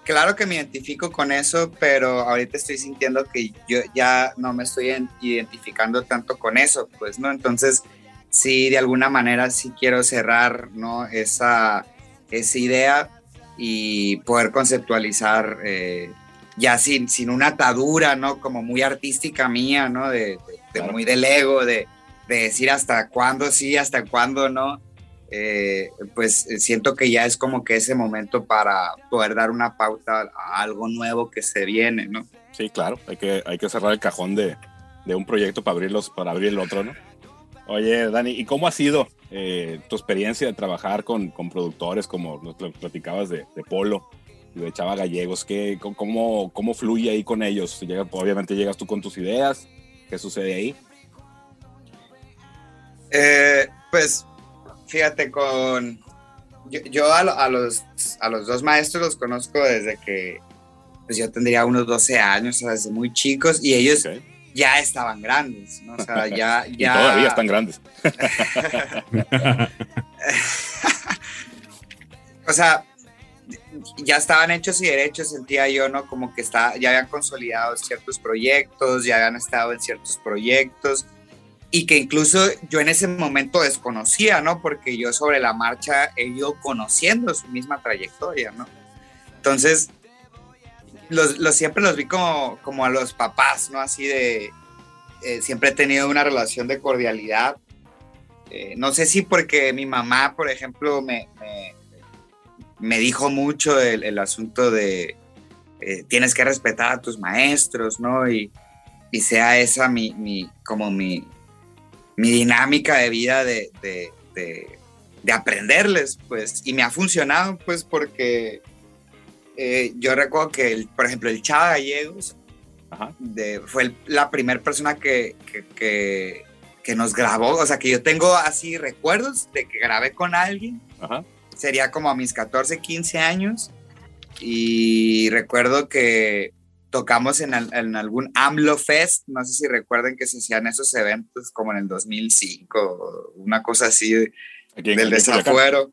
claro que me identifico con eso, pero ahorita estoy sintiendo que yo ya no me estoy en- identificando tanto con eso, pues, ¿no? Entonces, sí, de alguna manera sí quiero cerrar, ¿no? Esa, esa idea y poder conceptualizar eh, ya sin, sin una atadura, ¿no? Como muy artística mía, ¿no? De, de- de Claro. muy del ego, de, de decir hasta cuándo sí, hasta cuándo no. Eh, pues eh, siento que ya es como que ese momento para poder dar una pauta a algo nuevo que se viene, ¿no? Sí, claro, hay que, hay que cerrar el cajón de, de un proyecto para, abrirlos, para abrir el otro, ¿no? Oye, Dani, ¿y cómo ha sido eh, tu experiencia de trabajar con, con productores como nos platicabas de, de Polo y de Chava Gallegos? ¿Qué, cómo, ¿Cómo fluye ahí con ellos? Llega- obviamente llegas tú con tus ideas, ¿qué sucede ahí? Eh, pues fíjate, con. Yo, yo a, a los, a los dos maestros los conozco desde que pues yo tendría unos 12 años, o sea, desde muy chicos, y ellos. Ya estaban grandes, ¿no? O sea, ya. Y ya todavía están grandes. o sea, ya estaban hechos y derechos, sentía yo, ¿no? Como que está, ya habían consolidado ciertos proyectos, ya habían estado en ciertos proyectos y que incluso yo en ese momento desconocía, ¿no? Porque yo sobre la marcha he ido conociendo su misma trayectoria, ¿no? Entonces, los, los- siempre los vi como, como a los papás, ¿no? Así de, eh, siempre he tenido una relación de cordialidad. Eh, no sé si porque mi mamá, por ejemplo, me, me, me dijo mucho el, el asunto de eh, tienes que respetar a tus maestros, ¿no? Y, y sea esa mi, mi como mi, mi dinámica de vida de, de, de- de aprenderles, pues. Y me ha funcionado, pues, porque eh, yo recuerdo que, el- por ejemplo, el Chava Gallegos Ajá. de- fue el- la primera persona que, que, que- que nos grabó, o sea, que yo tengo así recuerdos de que grabé con alguien Ajá. sería como a mis 14, 15 años. Y recuerdo que tocamos en, al- en algún AMLO Fest, no sé si recuerden que se hacían esos eventos como en el 2005, una cosa así de- del desafuero,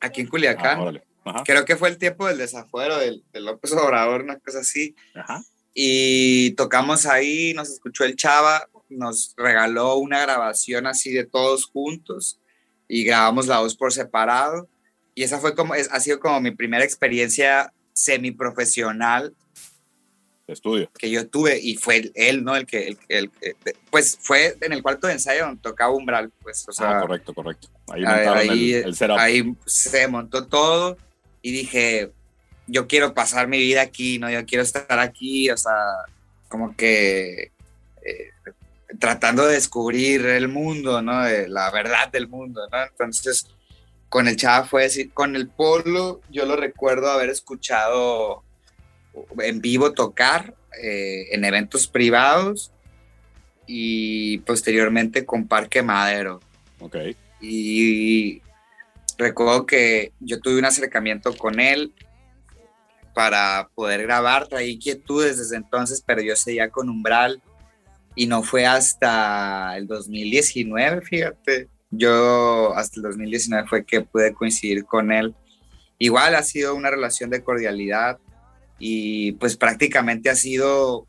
aquí en Ah, Culiacán. órale. Ajá. Creo que fue el tiempo del desafuero del, de López Obrador, una cosa así Ajá. y tocamos ahí, nos escuchó el Chava, nos regaló una grabación así de todos juntos y grabamos la voz por separado. Y esa fue como, es- ha sido como mi primera experiencia semiprofesional Estudio. que yo tuve y fue él, ¿no? El que, el, el- el- pues fue en el cuarto de ensayo donde tocaba Umbral, pues, o sea, ah, correcto, correcto. Ahí montaron ahí- el, el setup. ahí se montó todo y dije, yo quiero pasar mi vida aquí, ¿no? Yo quiero estar aquí, o sea, como que eh, tratando de descubrir el mundo, ¿no? De la verdad del mundo, ¿no? Entonces, con el Chava fue decir, con el Polo, yo lo recuerdo haber escuchado en vivo tocar eh, en eventos privados y posteriormente con Parque Madero Ok. y recuerdo que yo tuve un acercamiento con él para poder grabar, traí inquietudes desde entonces, pero yo seguía con Umbral y no fue hasta el 2019, fíjate, yo hasta el 2019 fue que pude coincidir con él. Igual ha sido una relación de cordialidad y pues prácticamente ha sido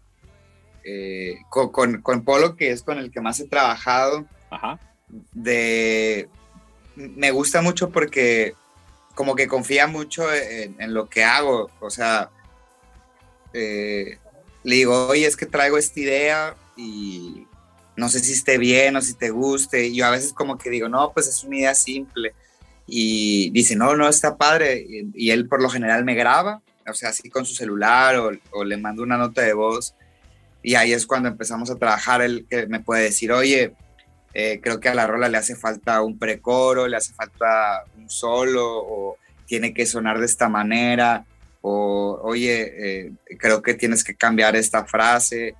eh, con, con, con Polo, que es con el que más he trabajado, Ajá. de me gusta mucho porque como que confía mucho en, lo que hago, o sea, eh, le digo, oye, es que traigo esta idea y no sé si esté bien o si te guste, y yo a veces como que digo, no, pues es una idea simple, y dice, no, no, está padre, y, y él por lo general me graba, o sea, así con su celular o, o le mando una nota de voz, y ahí es cuando empezamos a trabajar, él que me puede decir, oye, eh, creo que a la rola le hace falta un precoro, le hace falta un solo, o tiene que sonar de esta manera, o oye, eh, creo que tienes que cambiar esta frase.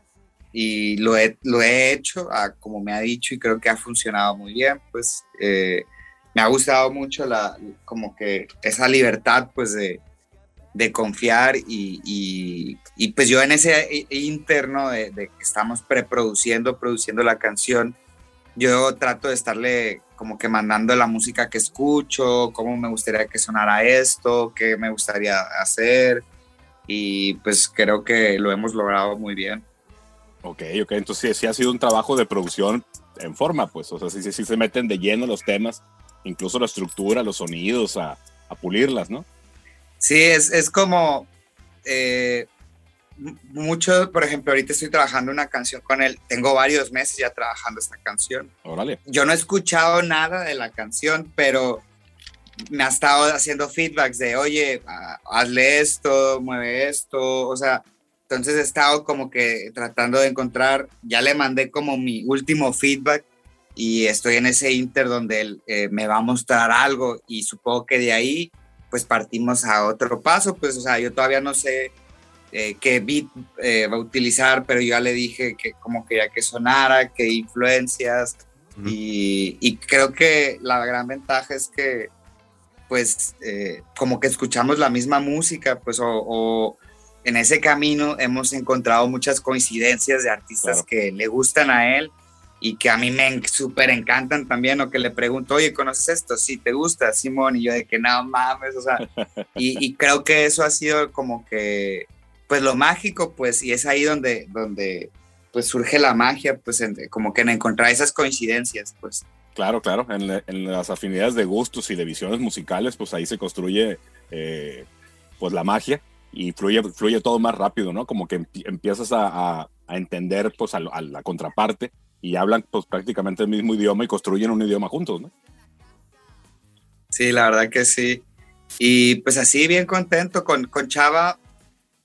Y lo he, lo he hecho a, como me ha dicho y creo que ha funcionado muy bien. Pues eh, me ha gustado mucho la, como que esa libertad pues de, de confiar y, y, y, pues yo en ese interno de, de que estamos preproduciendo, produciendo la canción, yo trato de estarle como que mandando la música que escucho, cómo me gustaría que sonara esto, qué me gustaría hacer y pues creo que lo hemos logrado muy bien. Ok, ok, entonces sí, sí ha sido un trabajo de producción en forma, pues, o sea, sí, sí, se meten de lleno los temas, incluso la estructura, los sonidos, a, a pulirlas, ¿no? Sí, es, es como eh, mucho, por ejemplo, ahorita estoy trabajando una canción con él, tengo varios meses ya trabajando esta canción. Órale. Yo no he escuchado nada de la canción, pero me ha estado haciendo feedbacks de, oye, ah, hazle esto, mueve esto, o sea, entonces he estado como que tratando de encontrar, ya le mandé como mi último feedback y estoy en ese inter donde él eh, me va a mostrar algo y supongo que de ahí pues partimos a otro paso, pues o sea, yo todavía no sé eh, qué beat eh, va a utilizar, pero yo ya le dije que como quería que sonara, qué influencias y, y, creo que la gran ventaja es que pues eh, como que escuchamos la misma música, pues o, o, en ese camino hemos encontrado muchas coincidencias de artistas que le gustan a él y que a mí me súper encantan también, o que le pregunto, oye, ¿conoces esto? Sí, ¿te gusta, Simón? Y yo de que no mames, o sea, y, y, creo que eso ha sido como que, pues lo mágico, pues, y es ahí donde, donde pues surge la magia, pues, como que en encontrar esas coincidencias, pues. Claro, claro, en, en, las afinidades de gustos y de visiones musicales, pues ahí se construye, eh, pues, la magia y fluye, fluye todo más rápido, ¿no? Como que empiezas a, a, a entender, pues, a, a la contraparte y hablan pues prácticamente el mismo idioma y construyen un idioma juntos, ¿no? Sí, la verdad que sí. Y pues así bien contento con, con Chava.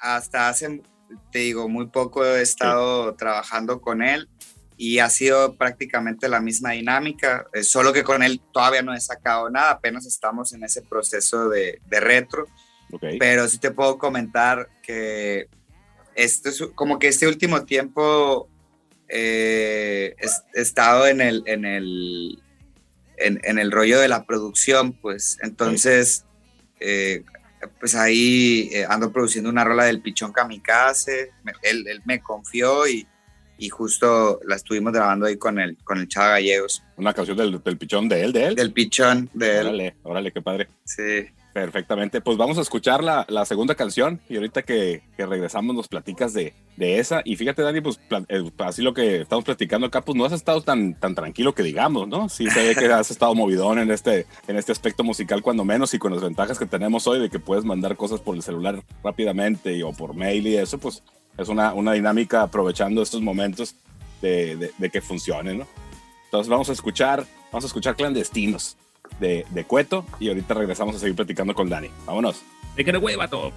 Hasta hace, te digo, muy poco he estado trabajando con él y ha sido prácticamente la misma dinámica, eh, solo que con él todavía no he sacado nada, apenas estamos en ese proceso de, de retro. Okay. Pero sí te puedo comentar que esto es como que este último tiempo eh, he estado en el, en el, en, en, el rollo de la producción, pues entonces, eh, pues ahí eh, ando produciendo una rola del Pichón Kamikaze, él, él me confió y, y, justo la estuvimos grabando ahí con el, con el Chava Gallegos. ¿Una canción del, del Pichón de él, de él? Del Pichón de él. Órale, órale, qué padre. Sí. Perfectamente, pues vamos a escuchar la, la segunda canción y ahorita que, que, regresamos nos platicas de, de esa. Y fíjate, Dani, pues eh, así lo que estamos platicando acá, pues no has estado tan, tan tranquilo que digamos, ¿no? Sí se ve que has estado movidón en este, en este aspecto musical cuando menos y con las ventajas que tenemos hoy de que puedes mandar cosas por el celular rápidamente y, o por mail y eso, pues es una, una dinámica aprovechando estos momentos de, de, de que funcione, ¿no? Entonces vamos a escuchar, vamos a escuchar clandestinos de, de Cueto y ahorita regresamos a seguir platicando con Dani. Vámonos. ¡De que hueva todo!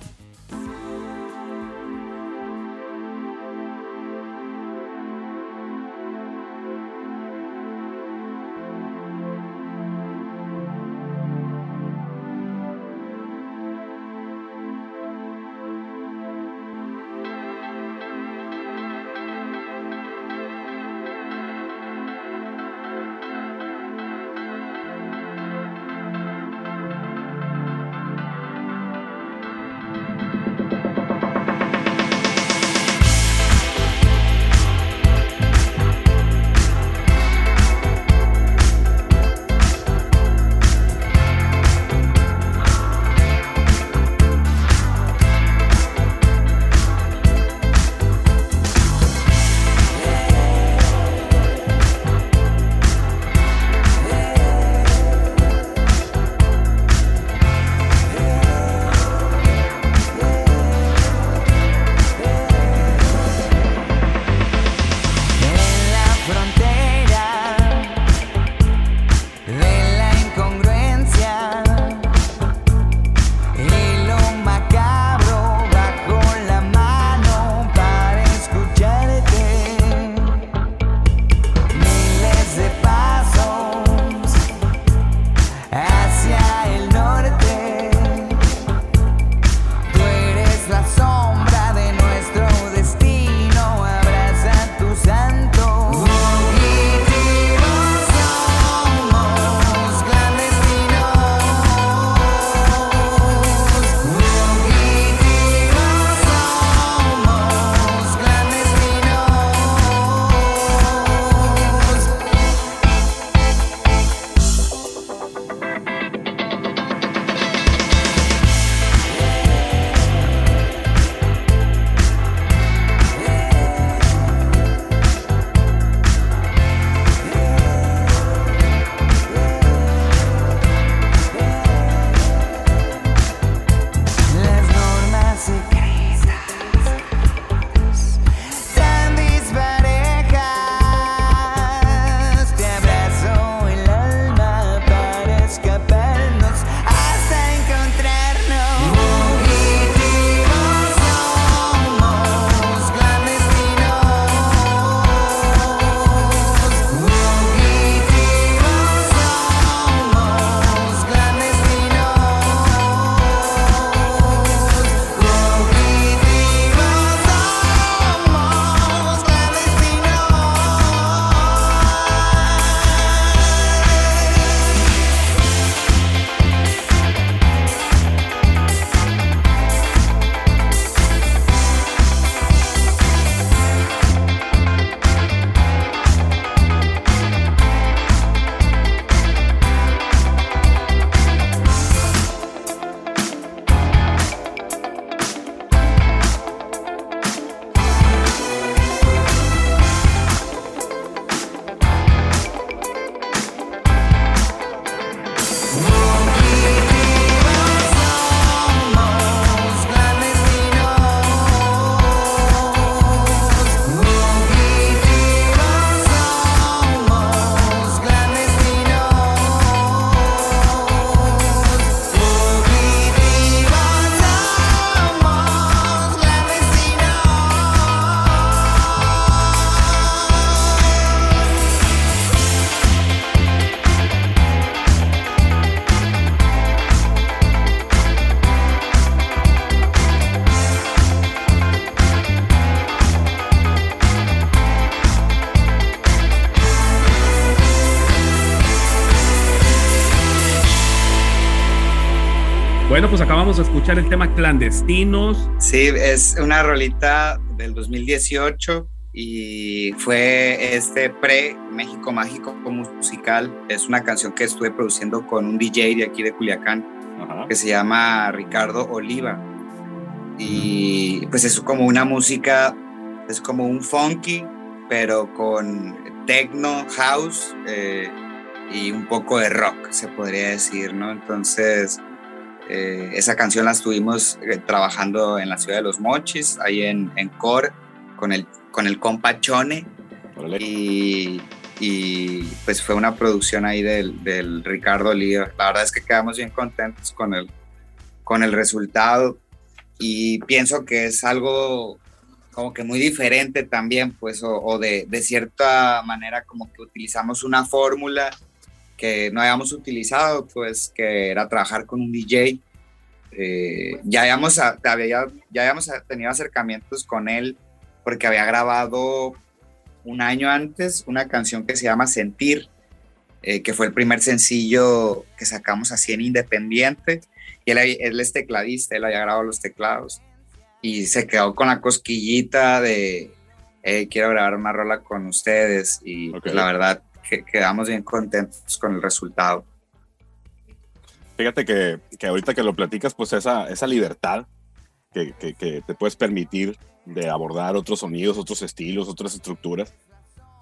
Escuchar el tema Clandestinos. Sí, es una rolita del 2018 y fue este pre México Mágico musical. Es una canción que estuve produciendo con un DJ de aquí de Culiacán Ajá. que se llama Ricardo Oliva. Y pues es como una música, es como un funky, pero con techno, house eh, y un poco de rock, se podría decir, ¿no? Entonces, eh, esa canción la estuvimos eh, trabajando en la ciudad de Los Mochis, ahí en, en Core, con el, con el compa Chone. Y, y, pues fue una producción ahí del, del Ricardo Oliva. La verdad es que quedamos bien contentos con el, con el resultado y pienso que es algo como que muy diferente también, pues, o, o de, de, cierta manera como que utilizamos una fórmula que no habíamos utilizado, pues, que era trabajar con un DJ. Eh, ya, habíamos, ya, ya habíamos tenido acercamientos con él porque había grabado un año antes una canción que se llama Sentir, eh, que fue el primer sencillo que sacamos así en Independiente. Y él, él, es tecladista, él había grabado los teclados. Y se quedó con la cosquillita de, hey, quiero grabar una rola con ustedes. Y okay. pues, la verdad, que quedamos bien contentos con el resultado. Fíjate que, que ahorita que lo platicas, pues esa, esa libertad que, que, que te puedes permitir de abordar otros sonidos, otros estilos, otras estructuras,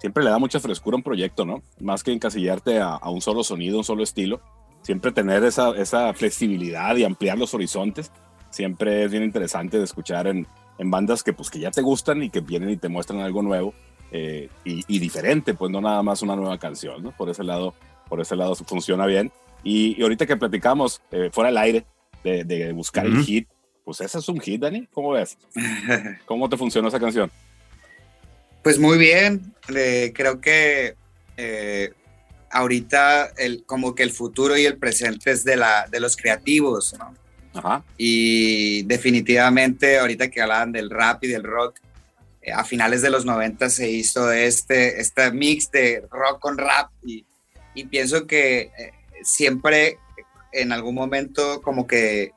siempre le da mucha frescura a un proyecto, ¿no? Más que encasillarte a, a un solo sonido, un solo estilo, siempre tener esa, esa, flexibilidad y ampliar los horizontes, siempre es bien interesante de escuchar en, en, bandas que, pues, que ya te gustan y que vienen y te muestran algo nuevo eh, y, y, diferente, pues no nada más una nueva canción, ¿no? Por ese lado, por ese lado funciona bien. Y, y ahorita que platicamos eh, fuera del aire de, de buscar uh -huh. el hit, pues ese es un hit, Dani. ¿Cómo ves? ¿Cómo te funcionó esa canción? Pues muy bien. Eh, creo que eh, ahorita el, como que el futuro y el presente es de, la, de los creativos, ¿no? Ajá. Y definitivamente ahorita que hablaban del rap y del rock, a finales de los 90 se hizo este, este mix de rock con rap y, y pienso que eh, siempre en algún momento como que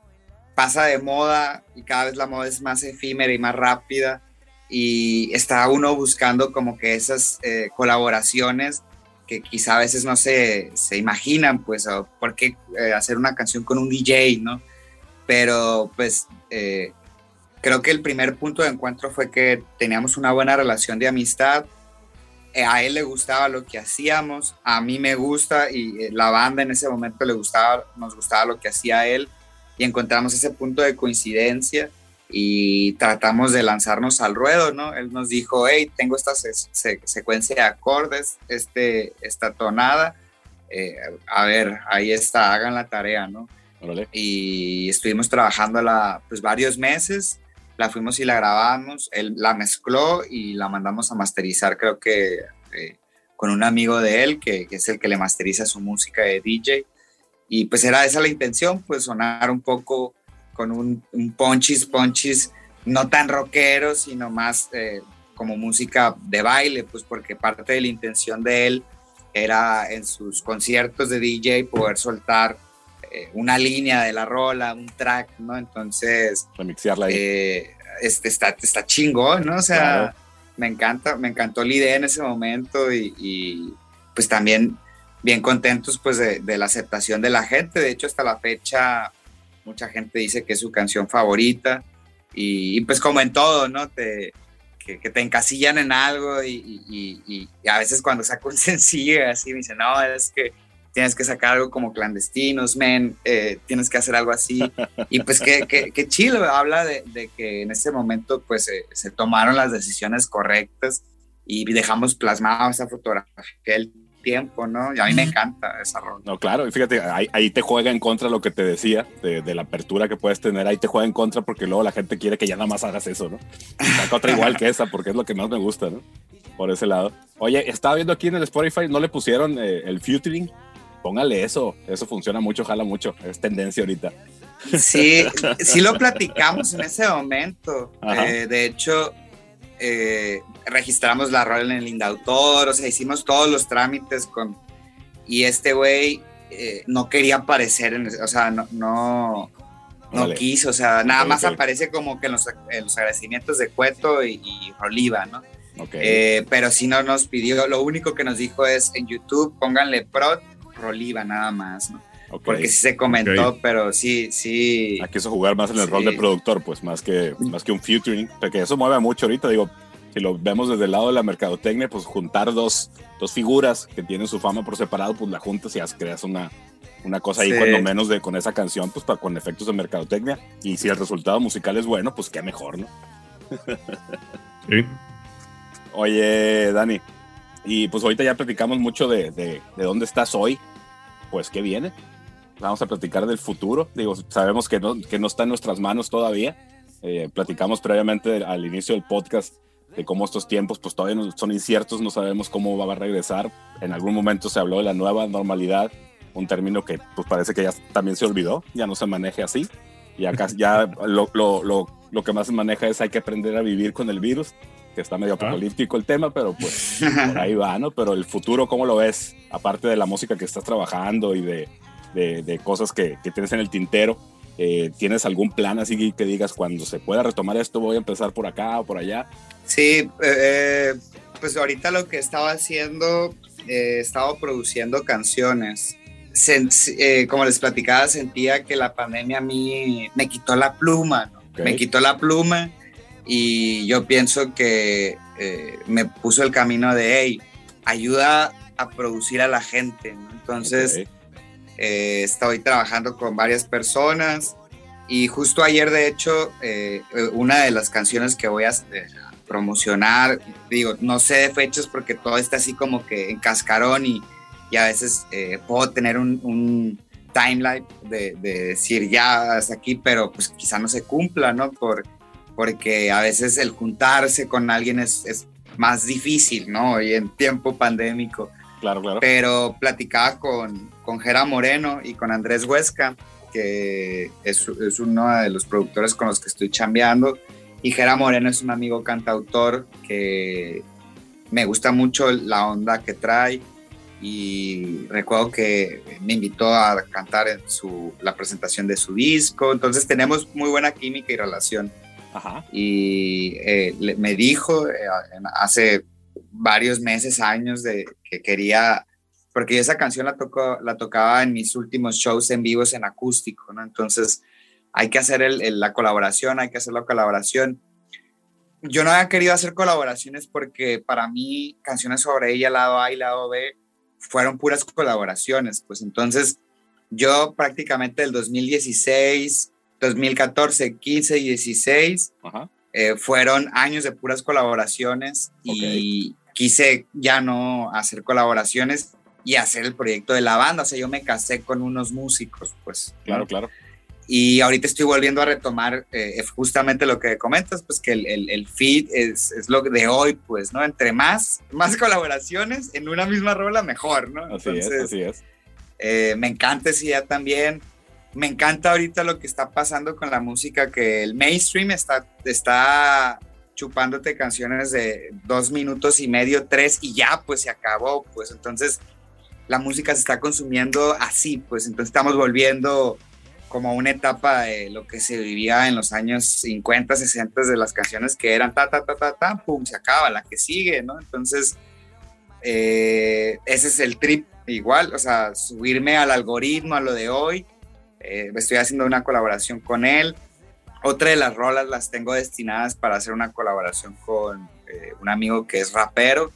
pasa de moda y cada vez la moda es más efímera y más rápida y está uno buscando como que esas eh, colaboraciones que quizá a veces no se, se imaginan, pues, por qué eh, hacer una canción con un DJ, ¿no? Pero pues eh, creo que el primer punto de encuentro fue que teníamos una buena relación de amistad, eh, a él le gustaba lo que hacíamos, a mí me gusta y eh, la banda en ese momento le gustaba, nos gustaba lo que hacía él y encontramos ese punto de coincidencia y tratamos de lanzarnos al ruedo, ¿no? Él nos dijo, hey, tengo esta se se secuencia de acordes, este, esta tonada, eh, a ver, ahí está, hagan la tarea, ¿no? Y estuvimos trabajándola pues varios meses, la fuimos y la grabamos, él la mezcló y la mandamos a masterizar, creo que eh, con un amigo de él, que, es el que le masteriza su música de DJ, y pues era esa la intención, pues sonar un poco con un, un ponchis, ponchis, no tan rockero, sino más eh, como música de baile, pues porque parte de la intención de él era en sus conciertos de DJ poder soltar eh, una línea de la rola, un track, ¿no? Entonces... Remixearla ahí. Eh, este, está, está chingón, ¿no? O sea, claro. me encanta, me encantó la idea en ese momento y, y pues también bien contentos pues de, de, la aceptación de la gente. De hecho, hasta la fecha mucha gente dice que es su canción favorita y, y pues como en todo, ¿no? Te, que, que te encasillan en algo y, y, y, a veces cuando saco un sencillo así me dicen, no, es que tienes que sacar algo como clandestinos, men, eh, tienes que hacer algo así. Y pues qué, qué, qué chido, habla de, de, que en ese momento pues eh, se tomaron las decisiones correctas y dejamos plasmada esa fotografía del tiempo, ¿no? Y a mí me encanta esa rola. No, claro, y fíjate, ahí, ahí, te juega en contra lo que te decía, de, de, la apertura que puedes tener, ahí te juega en contra porque luego la gente quiere que ya nada más hagas eso, ¿no? Saca otra igual que esa porque es lo que más me gusta, ¿no? Por ese lado. Oye, estaba viendo aquí en el Spotify, ¿no le pusieron eh, el featuring? Póngale eso, eso funciona mucho, jala mucho, es tendencia ahorita. Sí, sí lo platicamos en ese momento. Eh, de hecho, eh, registramos la rola en el Indautor, o sea, hicimos todos los trámites con... Y este güey eh, no quería aparecer, en, o sea, no, no, quiso, o sea, nada más aparece como que en los, en los agradecimientos de Cueto y, y Oliva, ¿no? Ok. Eh, pero sí no nos pidió, lo único que nos dijo es en YouTube pónganle prod Roliva nada más, ¿no? ok. Porque sí se comentó, pero sí, sí. Ah, quiso jugar más en el Sí. rol de productor, pues más que, más que un featuring, porque eso mueve mucho ahorita, digo, si lo vemos desde el lado de la mercadotecnia, pues juntar dos, dos figuras que tienen su fama por separado, pues la juntas y creas una, una cosa ahí, Sí. cuando menos de con esa canción, pues para, con efectos de mercadotecnia, y si el resultado musical es bueno, pues qué mejor, ¿no? Sí. Oye, Dani, y pues ahorita ya platicamos mucho de, de, de dónde estás hoy, pues qué viene. Vamos a platicar del futuro. Digo, sabemos que no, que no está en nuestras manos todavía. Eh, platicamos previamente al inicio del podcast de cómo estos tiempos pues todavía son inciertos, no sabemos cómo va a regresar. En algún momento se habló de la nueva normalidad, un término que pues parece que ya también se olvidó, ya no se maneja así. Y acá ya lo, lo, lo, lo que más se maneja es hay que aprender a vivir con el virus, que está medio apocalíptico el tema, pero pues por ahí va, ¿no? Pero el futuro, ¿cómo lo ves? Aparte de la música que estás trabajando y de, de, de cosas que, que tienes en el tintero, eh, ¿tienes algún plan así que digas cuando se pueda retomar esto voy a empezar por acá o por allá? Sí, eh, pues ahorita lo que estaba haciendo, eh, estaba produciendo canciones. Sen- eh, como les platicaba, sentía que la pandemia a mí me quitó la pluma, ¿no? Ok. me quitó la pluma y yo pienso que eh, me puso el camino de, hey, ayuda a producir a la gente. ¿no? Entonces, eh, estoy trabajando con varias personas y justo ayer, de hecho, eh, una de las canciones que voy a promocionar, digo, no sé de fechas porque todo está así como que en cascarón y, y a veces puedo tener un, un timeline de, de decir ya hasta aquí, pero pues quizá no se cumpla, ¿no? Por, porque a veces el juntarse con alguien es, es más difícil, ¿no? Y en tiempo pandémico Claro, claro. pero platicaba con, con Jera Moreno y con Andrés Huesca, que es, es uno de los productores con los que estoy chambeando. Y Jera Moreno es un amigo cantautor que me gusta mucho la onda que trae. Y recuerdo que me invitó a cantar en su, la presentación de su disco. Entonces tenemos muy buena química y relación Ajá. y eh, le- me dijo eh, hace varios meses, años, de que quería, porque esa canción la, tocó, la tocaba en mis últimos shows en vivos en acústico, ¿no? Entonces hay que hacer el- el- la colaboración, hay que hacer la colaboración. Yo no había querido hacer colaboraciones porque para mí canciones sobre ella, lado A y lado B, fueron puras colaboraciones, pues entonces yo prácticamente del 2016, 2014, 15 y 16 Ajá. eh, fueron años de puras colaboraciones y quise ya no hacer colaboraciones y hacer el proyecto de la banda. O sea, yo me casé con unos músicos, pues. Claro, claro. Y ahorita estoy volviendo a retomar eh, justamente lo que comentas, pues que el, el, el feed es, es lo de hoy, pues, ¿no? Entre más, más colaboraciones en una misma rola, mejor, ¿no? Así es, así es. Eh, me encanta esa idea también. Me encanta ahorita lo que está pasando con la música, que el mainstream está, está chupándote canciones de dos minutos y medio, tres, y ya, pues se acabó, pues entonces la música se está consumiendo así, pues entonces estamos volviendo como una etapa de lo que se vivía en los años 50, 60 de las canciones que eran ta, ta, ta, ta, ta, pum, se acaba, la que sigue, ¿no? Entonces, eh, ese es el trip igual, o sea, subirme al algoritmo, a lo de hoy. Eh, estoy haciendo una colaboración con él. Otra de las rolas las tengo destinadas para hacer una colaboración con eh, un amigo que es rapero.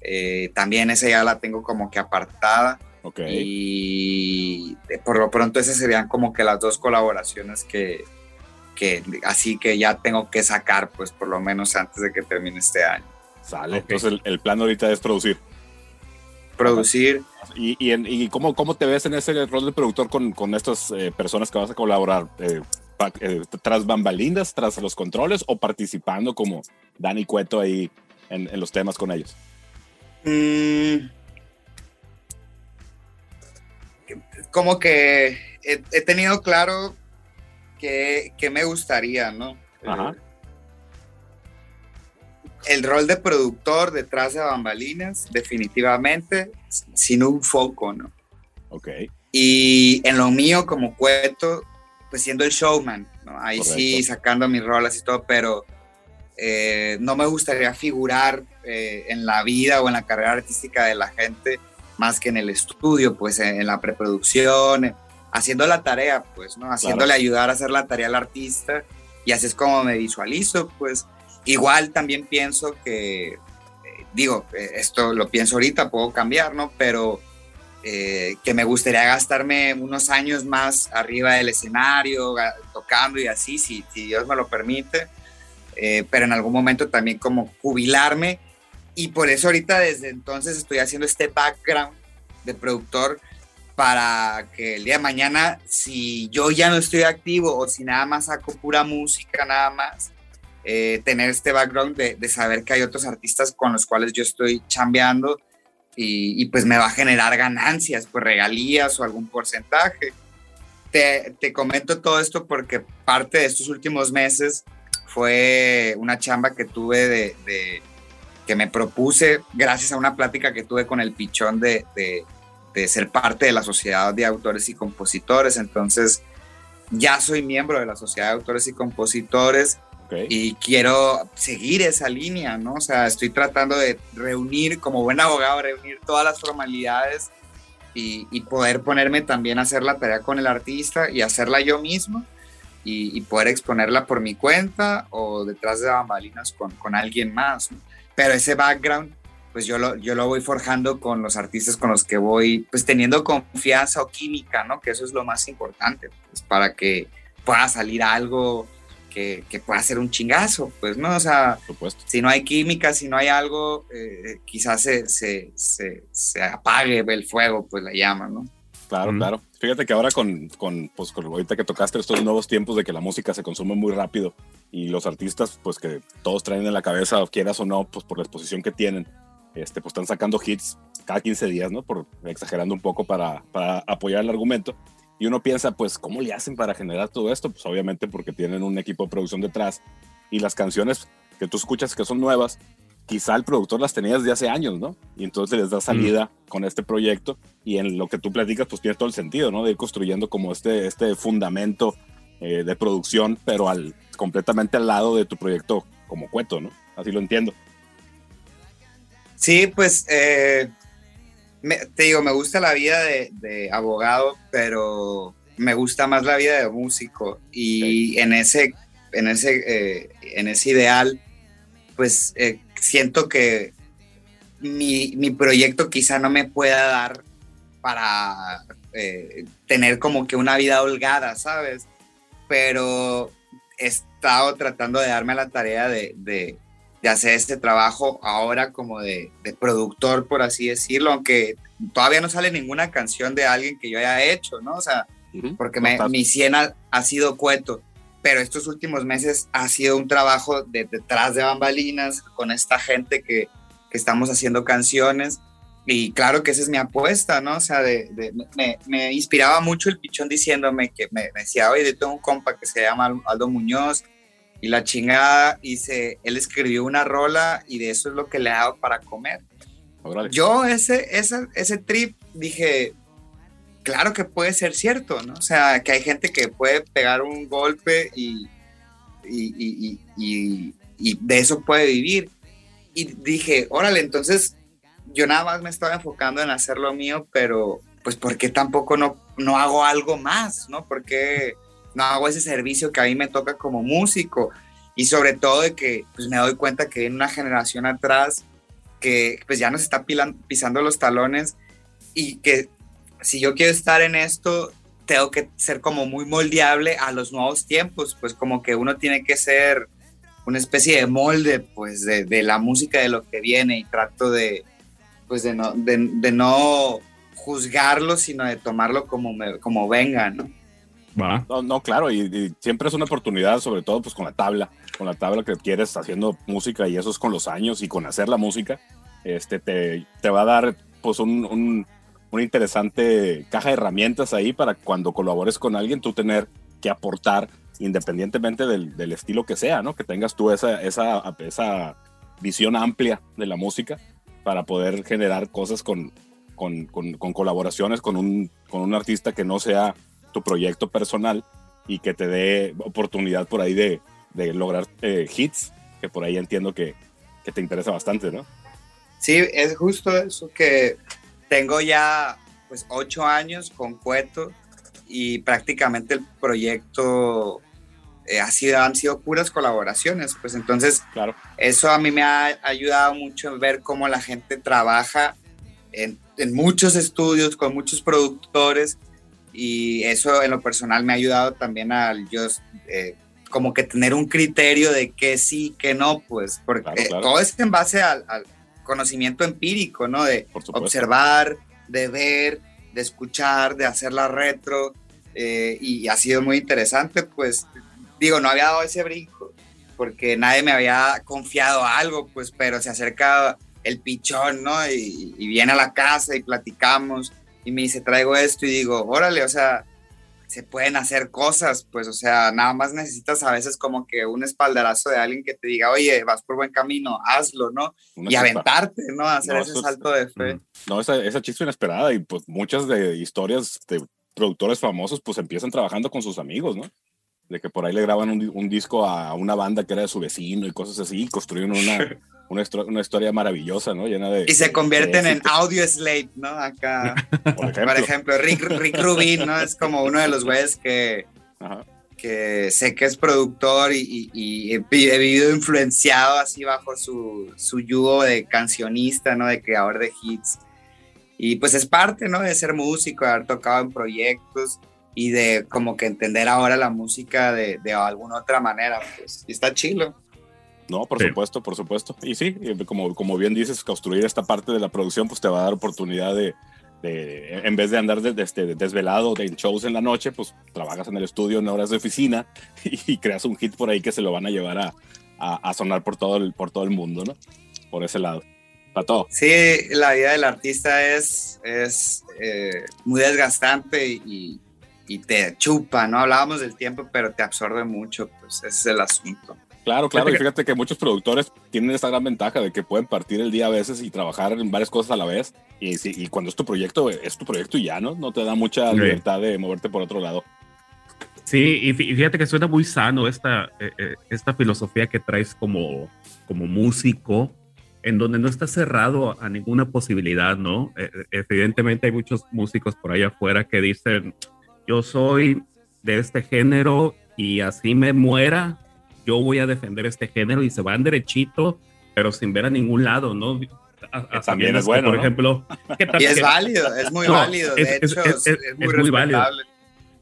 Eh, también esa ya la tengo como que apartada. Ok. Y por lo pronto esas serían como que las dos colaboraciones que, que así que ya tengo que sacar, pues por lo menos antes de que termine este año. Sale. Ok. Entonces el, el plan ahorita es producir. Producir. ¿Y, y, en- y cómo, cómo te ves en ese rol de productor con, con estas eh, personas que vas a colaborar? Eh, pa- eh, ¿Tras bambalinas, tras los controles o participando como Dani Cueto ahí en, en los temas con ellos? Mm, como que he, he tenido claro que, que me gustaría, ¿no? Ajá. El rol de productor detrás de bambalinas, definitivamente, sin un foco, ¿no? Ok. Y en lo mío como cueto, pues siendo el showman, ¿no? Ahí sí, Correcto. sacando mis rolas y todo, pero eh, no me gustaría figurar eh, en la vida o en la carrera artística de la gente más que en el estudio, pues en, en la preproducción, eh, haciendo la tarea, pues, ¿no? Haciéndole ayudar a hacer la tarea al artista y así es como me visualizo, pues. Igual también pienso que, eh, digo, eh, esto lo pienso ahorita, puedo cambiar, ¿no? Pero eh, que me gustaría gastarme unos años más arriba del escenario, tocando y así, si, si Dios me lo permite, Eh, pero en algún momento también como jubilarme y por eso ahorita desde entonces estoy haciendo este background de productor para que el día de mañana, si yo ya no estoy activo o si nada más saco pura música, nada más, eh, tener este background de, de saber que hay otros artistas con los cuales yo estoy chambeando y, y pues me va a generar ganancias, pues regalías o algún porcentaje. Te, te comento todo esto porque parte de estos últimos meses fue una chamba que tuve de, de- que me propuse gracias a una plática que tuve con el pichón de, de- de ser parte de la sociedad de autores y compositores. Entonces ya soy miembro de la sociedad de autores y compositores Y quiero seguir esa línea, ¿no? O sea, estoy tratando de reunir, como buen abogado, reunir todas las formalidades y, poder ponerme también a hacer la tarea con el artista y hacerla yo mismo y, poder exponerla por mi cuenta o detrás de bambalinas con, con alguien más. Pero ese background, pues yo lo, yo lo voy forjando con los artistas con los que voy, pues teniendo confianza o química, ¿no? Que eso es lo más importante, pues para que pueda salir algo que, que pueda ser un chingazo, pues, ¿no? O sea, si no hay química, si no hay algo, eh, quizás se, se, se, se apague el fuego, pues la llama, ¿no? Claro, claro. Fíjate que ahora con, con, pues, con ahorita que tocaste estos nuevos tiempos de que la música se consume muy rápido y los artistas, pues que todos traen en la cabeza, quieras o no, pues por la exposición que tienen, este, pues están sacando hits cada 15 días, ¿no? Por exagerando un poco para, para apoyar el argumento. Y uno piensa, pues, ¿cómo le hacen para generar todo esto? Pues obviamente porque tienen un equipo de producción detrás y las canciones que tú escuchas que son nuevas, quizá el productor las tenía desde hace años, ¿no? Y entonces les da salida con este proyecto y en lo que tú platicas, pues tiene todo el sentido, ¿no? De ir construyendo como este, este fundamento eh, de producción, pero al, completamente al lado de tu proyecto como cueto, ¿no? Así lo entiendo. Sí, pues eh, me- te digo, me gusta la vida de, de abogado, pero me gusta más la vida de músico y en ese, en ese, eh, en ese ideal, pues eh, siento que mi, mi proyecto quizá no me pueda dar para eh, tener como que una vida holgada, ¿sabes? Pero he estado tratando de darme la tarea de, de- de hacer este trabajo ahora como de, de productor, por así decirlo, aunque todavía no sale ninguna canción de alguien que yo haya hecho, ¿no? O sea, porque me- mi siena ha sido cueto, pero estos últimos meses ha sido un trabajo de detrás de bambalinas con esta gente que, que estamos haciendo canciones y claro que esa es mi apuesta, ¿no? O sea, de, de- me, me inspiraba mucho el pichón diciéndome que me, me decía, oye, yo tengo un compa que se llama Aldo Muñoz y la chingada, y se, él escribió una rola y de eso es lo que le hago para comer. Órale. Yo ese, ese, ese trip dije, claro que puede ser cierto, ¿no? O sea, que hay gente que puede pegar un golpe y, y, y- y- de eso puede vivir. Y dije, órale, entonces yo nada más me estaba enfocando en hacer lo mío, pero pues ¿por qué tampoco no, no hago algo más, ¿no? ¿Por qué no hago ese servicio que a mí me toca como músico? Y sobre todo de que pues me doy cuenta que viene una generación atrás que pues ya nos está pisando los talones y que si yo quiero estar en esto, tengo que ser como muy moldeable a los nuevos tiempos, pues como que uno tiene que ser una especie de molde, pues de, la música de lo que viene y trato de, pues de no, de no juzgarlo, sino de tomarlo como, me- como venga, ¿no? No, claro, y, y siempre es una oportunidad, sobre todo pues con la tabla, con la tabla que quieres haciendo música y eso es con los años y con hacer la música, este te, te va a dar pues un, un- una interesante caja de herramientas ahí para cuando colabores con alguien tú tener que aportar independientemente del, del estilo que sea, ¿no? Que tengas tú esa, esa, esa visión amplia de la música para poder generar cosas con, con, con- con colaboraciones con un, con un artista que no sea tu proyecto personal y que te dé oportunidad por ahí de, de lograr eh, hits, que por ahí entiendo que, que te interesa bastante, ¿no? Sí, es justo eso que tengo ya pues ocho años con Cueto y prácticamente el proyecto eh, ha sido, han sido puras colaboraciones, pues entonces Claro. eso a mí me ha ayudado mucho en ver cómo la gente trabaja en, en muchos estudios con muchos productores y eso en lo personal me ha ayudado también al yo eh, como que tener un criterio de qué sí, qué no, pues porque Claro, claro. todo es en base al, al conocimiento empírico, ¿no? De observar, de ver, de escuchar, de hacer la retro eh, y ha sido muy interesante, pues digo, no había dado ese brinco porque nadie me había confiado algo, pues, pero se acerca el pichón, ¿no? Y, y viene a la casa y platicamos y me dice, traigo esto y digo, órale, o sea, se pueden hacer cosas, pues, o sea, nada más necesitas a veces como que un espaldarazo de alguien que te diga, oye, vas por buen camino, hazlo, ¿no? Una y chispa. aventarte, ¿no? Hacer No, ese es- salto de fe. No, esa, esa chispa inesperada y pues muchas de historias de productores famosos pues empiezan trabajando con sus amigos, ¿no? De que por ahí le graban un, un disco a una banda que era de su vecino y cosas así y construyen una, una, una historia maravillosa, ¿no? Llena de... Y se convierten de en audio slave, ¿no? Acá, Por ejemplo. por ejemplo, Rick, Rick Rubin, ¿no? Es como uno de los güeyes que, Ajá. que sé que es productor y, y- y he vivido influenciado así bajo su, su yugo de cancionista, ¿no? De creador de hits. Y pues es parte, ¿no? De ser músico, de haber tocado en proyectos y de como que entender ahora la música de, de alguna otra manera, pues. Y está chilo. No, por Sí. supuesto, por supuesto. Y sí, como, como bien dices, construir esta parte de la producción pues te va a dar oportunidad de, de- en vez de andar de- de- este, desvelado de shows en la noche, pues trabajas en el estudio en horas de oficina y, creas un hit por ahí que se lo van a llevar a, a- a sonar por todo, el, por todo el mundo, ¿no? Por ese lado. Pato, Sí, la vida del artista es, es eh, muy desgastante y, y te chupa, ¿no? Hablábamos del tiempo, pero te absorbe mucho, pues ese es el asunto. Claro, claro, y fíjate que muchos productores tienen esta gran ventaja de que pueden partir el día a veces y trabajar en varias cosas a la vez. Y, y cuando es tu proyecto, es tu proyecto y ya, ¿no? No te da mucha libertad de moverte por otro lado. Sí, y fí- y fíjate que suena muy sano esta, eh, eh, esta filosofía que traes como, como músico, en donde no estás cerrado a ninguna posibilidad, ¿no? Eh, eh, evidentemente hay muchos músicos por ahí afuera que dicen, yo soy de este género y así me muera, yo voy a defender este género y se van derechito, pero sin ver a ningún lado, ¿no? A- a Que también es bueno, que, por ¿no? ejemplo, ¿qué tal Y es que- válido, es muy No, válido, de es- hecho, es- es, es- muy es muy válido.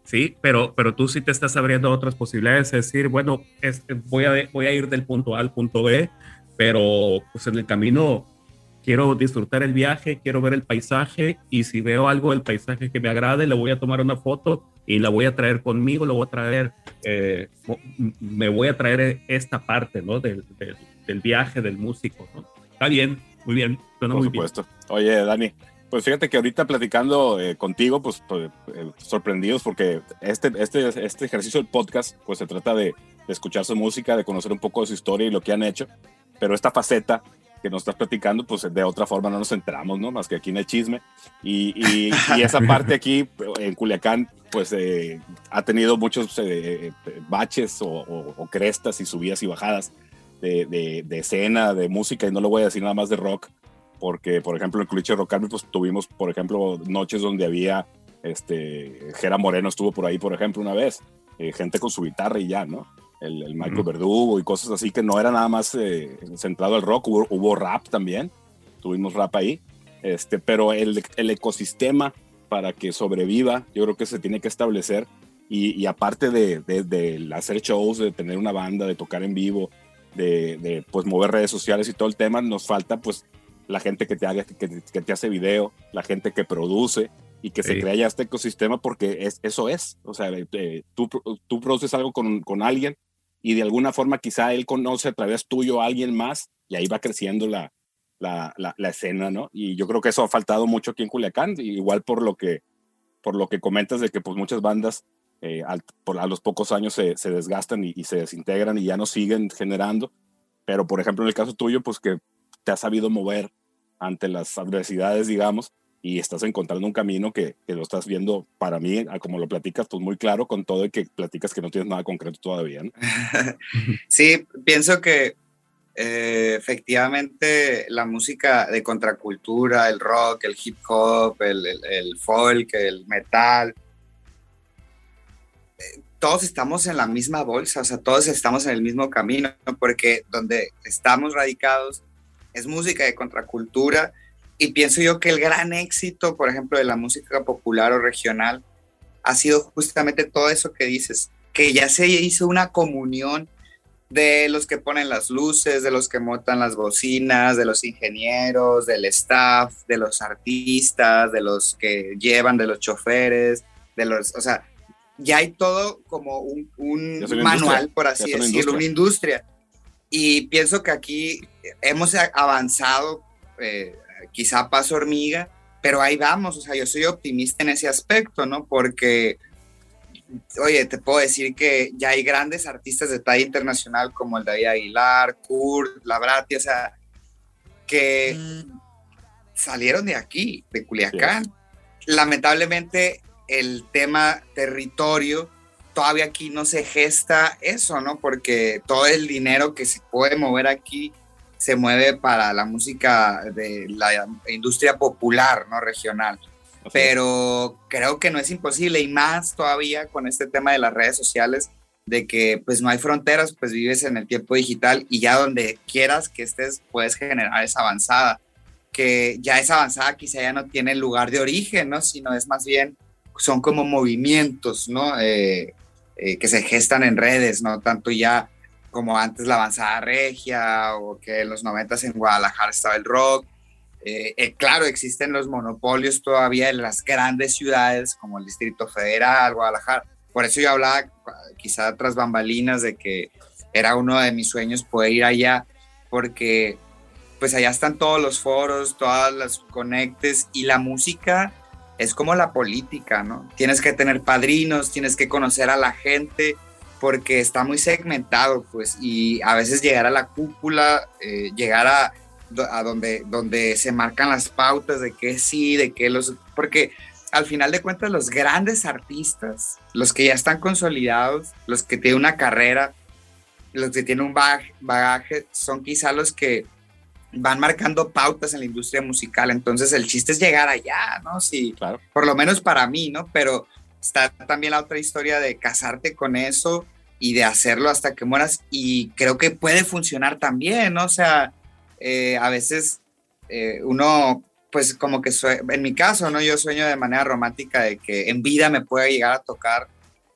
Sí, pero, pero tú sí te estás abriendo a otras posibilidades, es decir, bueno, es- voy, a, voy a ir del punto A al punto B, pero pues en el camino quiero disfrutar el viaje, quiero ver el paisaje y si veo algo del paisaje que me agrade, le voy a tomar una foto y la voy a traer conmigo, lo voy a traer, eh, me voy a traer esta parte, ¿no? Del, del, del viaje del músico, ¿no? Está bien, muy bien, suena Por muy supuesto. Oye, Dani, pues fíjate que ahorita platicando eh, contigo, pues, pues, eh, sorprendidos porque este, este, este ejercicio del podcast, pues se trata de, de escuchar su música, de conocer un poco de su historia y lo que han hecho, pero esta faceta que nos estás platicando, pues de otra forma no nos enteramos, ¿no? Más que aquí en el chisme. Y, y- y esa parte aquí en Culiacán, pues eh, ha tenido muchos eh, baches o, o- o crestas y subidas y bajadas de, de- de escena, de música, y no lo voy a decir nada más de rock, porque, por ejemplo, en Culiche Rock Army, pues tuvimos, por ejemplo, noches donde había, este, Jera Moreno estuvo por ahí, por ejemplo, una vez, eh, gente con su guitarra y ya, ¿no? El, el Michael Ujú. Verdugo y cosas así que no era nada más eh, centrado al rock, hubo, hubo rap también, tuvimos rap ahí, este, pero el, el ecosistema para que sobreviva, yo creo que se tiene que establecer y, y aparte de, de- de hacer shows, de tener una banda, de tocar en vivo, de, de, pues mover redes sociales y todo el tema, nos falta pues la gente que te haga, que, que te hace video, la gente que produce y que se Sí. crea ya este ecosistema porque es, eso es, o sea, eh, tú, tú produces algo con, con alguien y de alguna forma quizá él conoce a través tuyo a alguien más y ahí va creciendo la, la, la, escena, ¿no? Y yo creo que eso ha faltado mucho aquí en Culiacán, igual por lo que, por lo que comentas de que pues muchas bandas eh, a los pocos años se, se desgastan y se desintegran y ya no siguen generando, pero por ejemplo en el caso tuyo, pues que te has sabido mover ante las adversidades, digamos, y estás encontrando un camino que, que, lo estás viendo para mí, como lo platicas, pues muy claro con todo y que platicas que no tienes nada concreto todavía. sí, pienso que eh, efectivamente la música de contracultura, el rock, el hip hop, el, el, el folk, el metal, eh, todos estamos en la misma bolsa, o sea, todos estamos en el mismo camino, porque donde estamos radicados es música de contracultura y pienso yo que el gran éxito, por ejemplo, de la música popular o regional ha sido justamente todo eso que dices, que ya se hizo una comunión de los que ponen las luces, de los que montan las bocinas, de los ingenieros, del staff, de los artistas, de los que llevan, de los choferes, de los, o sea, ya hay todo como un, un manual, por así decirlo, industria. una industria. Y pienso que aquí hemos avanzado, eh, quizá paso hormiga, pero ahí vamos, o sea, yo soy optimista en ese aspecto, ¿no? Porque, oye, te puedo decir que ya hay grandes artistas de talla internacional como el David Aguilar, Kurt, Labrati, o sea, que salieron de aquí, de Culiacán. Sí. Lamentablemente, el tema territorio, todavía aquí no se gesta eso, ¿no? Porque todo el dinero que se puede mover aquí se mueve para la música de la industria popular, ¿no? Regional. Okay. Pero creo que no es imposible y más todavía con este tema de las redes sociales, de que pues no hay fronteras, pues vives en el tiempo digital y ya donde quieras que estés puedes generar esa avanzada, que ya esa avanzada quizá ya no tiene lugar de origen, ¿no? Sino es más bien, son como movimientos, ¿no? Eh, eh, que se gestan en redes, no tanto ya como antes la avanzada regia o que en los noventas en Guadalajara estaba el rock. Eh, eh, claro, existen los monopolios todavía en las grandes ciudades como el Distrito Federal, Guadalajara. Por eso yo hablaba quizá tras bambalinas de que era uno de mis sueños poder ir allá porque pues allá están todos los foros, todas las conectes y la música es como la política, ¿no? Tienes que tener padrinos, tienes que conocer a la gente, porque está muy segmentado, pues, y a veces llegar a la cúpula, eh, llegar a, a, donde, donde se marcan las pautas de qué sí, de qué los... Porque al final de cuentas los grandes artistas, los que ya están consolidados, los que tienen una carrera, los que tienen un bagaje, bagaje son quizá los que van marcando pautas en la industria musical. Entonces el chiste es llegar allá, ¿no? Sí, claro. por lo menos para mí, ¿no? Pero está también la otra historia de casarte con eso y de hacerlo hasta que mueras y creo que puede funcionar también, ¿no? O sea, eh, a veces eh, uno, pues como que en mi caso, ¿no? Yo sueño de manera romántica de que en vida me pueda llegar a tocar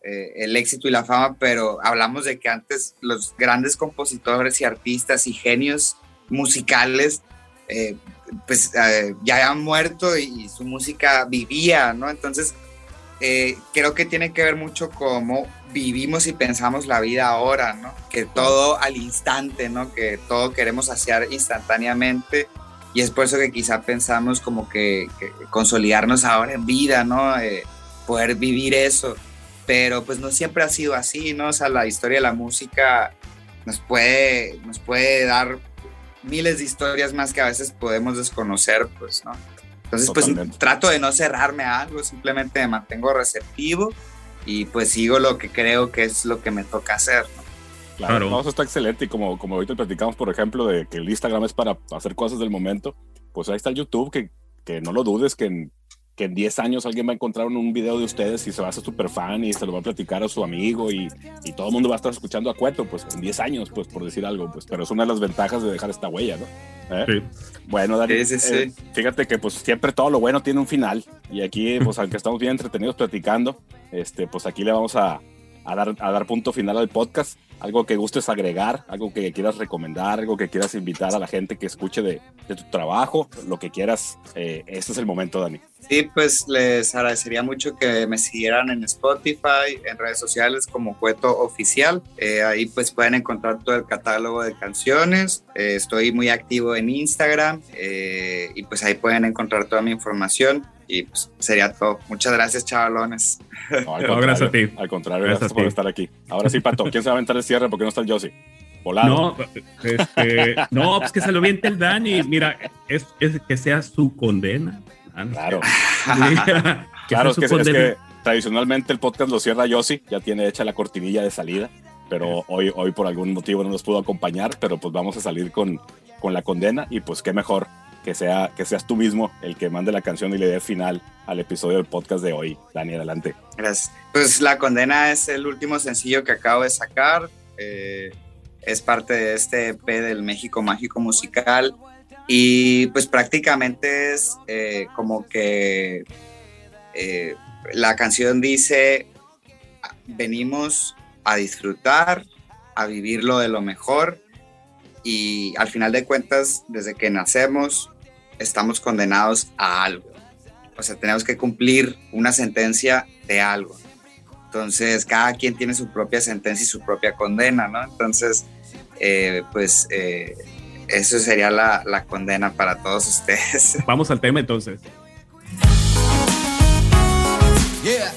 eh, el éxito y la fama, pero hablamos de que antes los grandes compositores y artistas y genios musicales, pues ya han muerto y, su música vivía, ¿no? Entonces, eh, creo que tiene que ver mucho cómo vivimos y pensamos la vida ahora, ¿no? Que todo al instante, ¿no? Que todo queremos hacer instantáneamente y es por eso que quizá pensamos como que, consolidarnos ahora en vida, ¿no? poder vivir eso, pero pues no siempre ha sido así, ¿no? O sea, la historia de la música nos puede, nos puede dar miles de historias más que a veces podemos desconocer, pues, ¿no? Entonces, Totalmente. pues trato de no cerrarme a algo, simplemente me mantengo receptivo y pues sigo lo que creo que es lo que me toca hacer, ¿no? Claro, claro. No, eso está excelente y como, como ahorita platicamos, por ejemplo, de que el Instagram es para hacer cosas del momento, pues ahí está el YouTube, que, que no lo dudes, que en, que en 10 años alguien va a encontrar un video de ustedes y se va a hacer súper fan y se lo va a platicar a su amigo y, y, todo el mundo va a estar escuchando a Cueto, pues en 10 años, pues por decir algo, pues, pero es una de las ventajas de dejar esta huella, ¿no? ¿Eh? Sí. Bueno, Dani, sí, sí, eh, fíjate que pues siempre todo lo bueno tiene un final y aquí, pues aunque estamos bien entretenidos platicando, este, pues aquí le vamos a, a, dar, a dar punto final al podcast. Algo que gustes agregar, algo que quieras recomendar, algo que quieras invitar a la gente que escuche de, de tu trabajo, lo que quieras. Eh, este es el momento, Dani. Sí, pues les agradecería mucho que me siguieran en Spotify, en redes sociales como Cueto Oficial. Eh, ahí pues pueden encontrar todo el catálogo de canciones. Eh, estoy muy activo en Instagram eh, y pues ahí pueden encontrar toda mi información. Y pues sería todo. Muchas gracias, chavalones. No, al no, gracias a ti. Al contrario, gracias, gracias por estar aquí. Ahora sí, Pato, ¿quién se va a aventar el cierre? porque no está el Josie? Volado. No, este, no, pues que se lo viente el Dani. Mira, es, es que sea su condena Claro. Que Claro, es fue que, es que tradicionalmente el podcast lo cierra Yossi, ya tiene hecha la cortinilla de salida, pero hoy, hoy por algún motivo no nos pudo acompañar, pero pues vamos a salir con, con la condena y pues qué mejor que, sea, que seas tú mismo el que mande la canción y le dé final al episodio del podcast de hoy. Dani, adelante. Gracias. Pues La Condena es el último sencillo que acabo de sacar. eh, es parte de este EP del México Mágico Musical. Y pues prácticamente es eh, como que eh, la canción dice, venimos a disfrutar, a vivirlo de lo mejor. Y al final de cuentas, desde que nacemos, estamos condenados a algo. O sea, tenemos que cumplir una sentencia de algo. Entonces, cada quien tiene su propia sentencia y su propia condena, ¿no? Entonces, eh, pues eh, eso sería la, la condena para todos ustedes. Vamos al tema entonces. Yeah,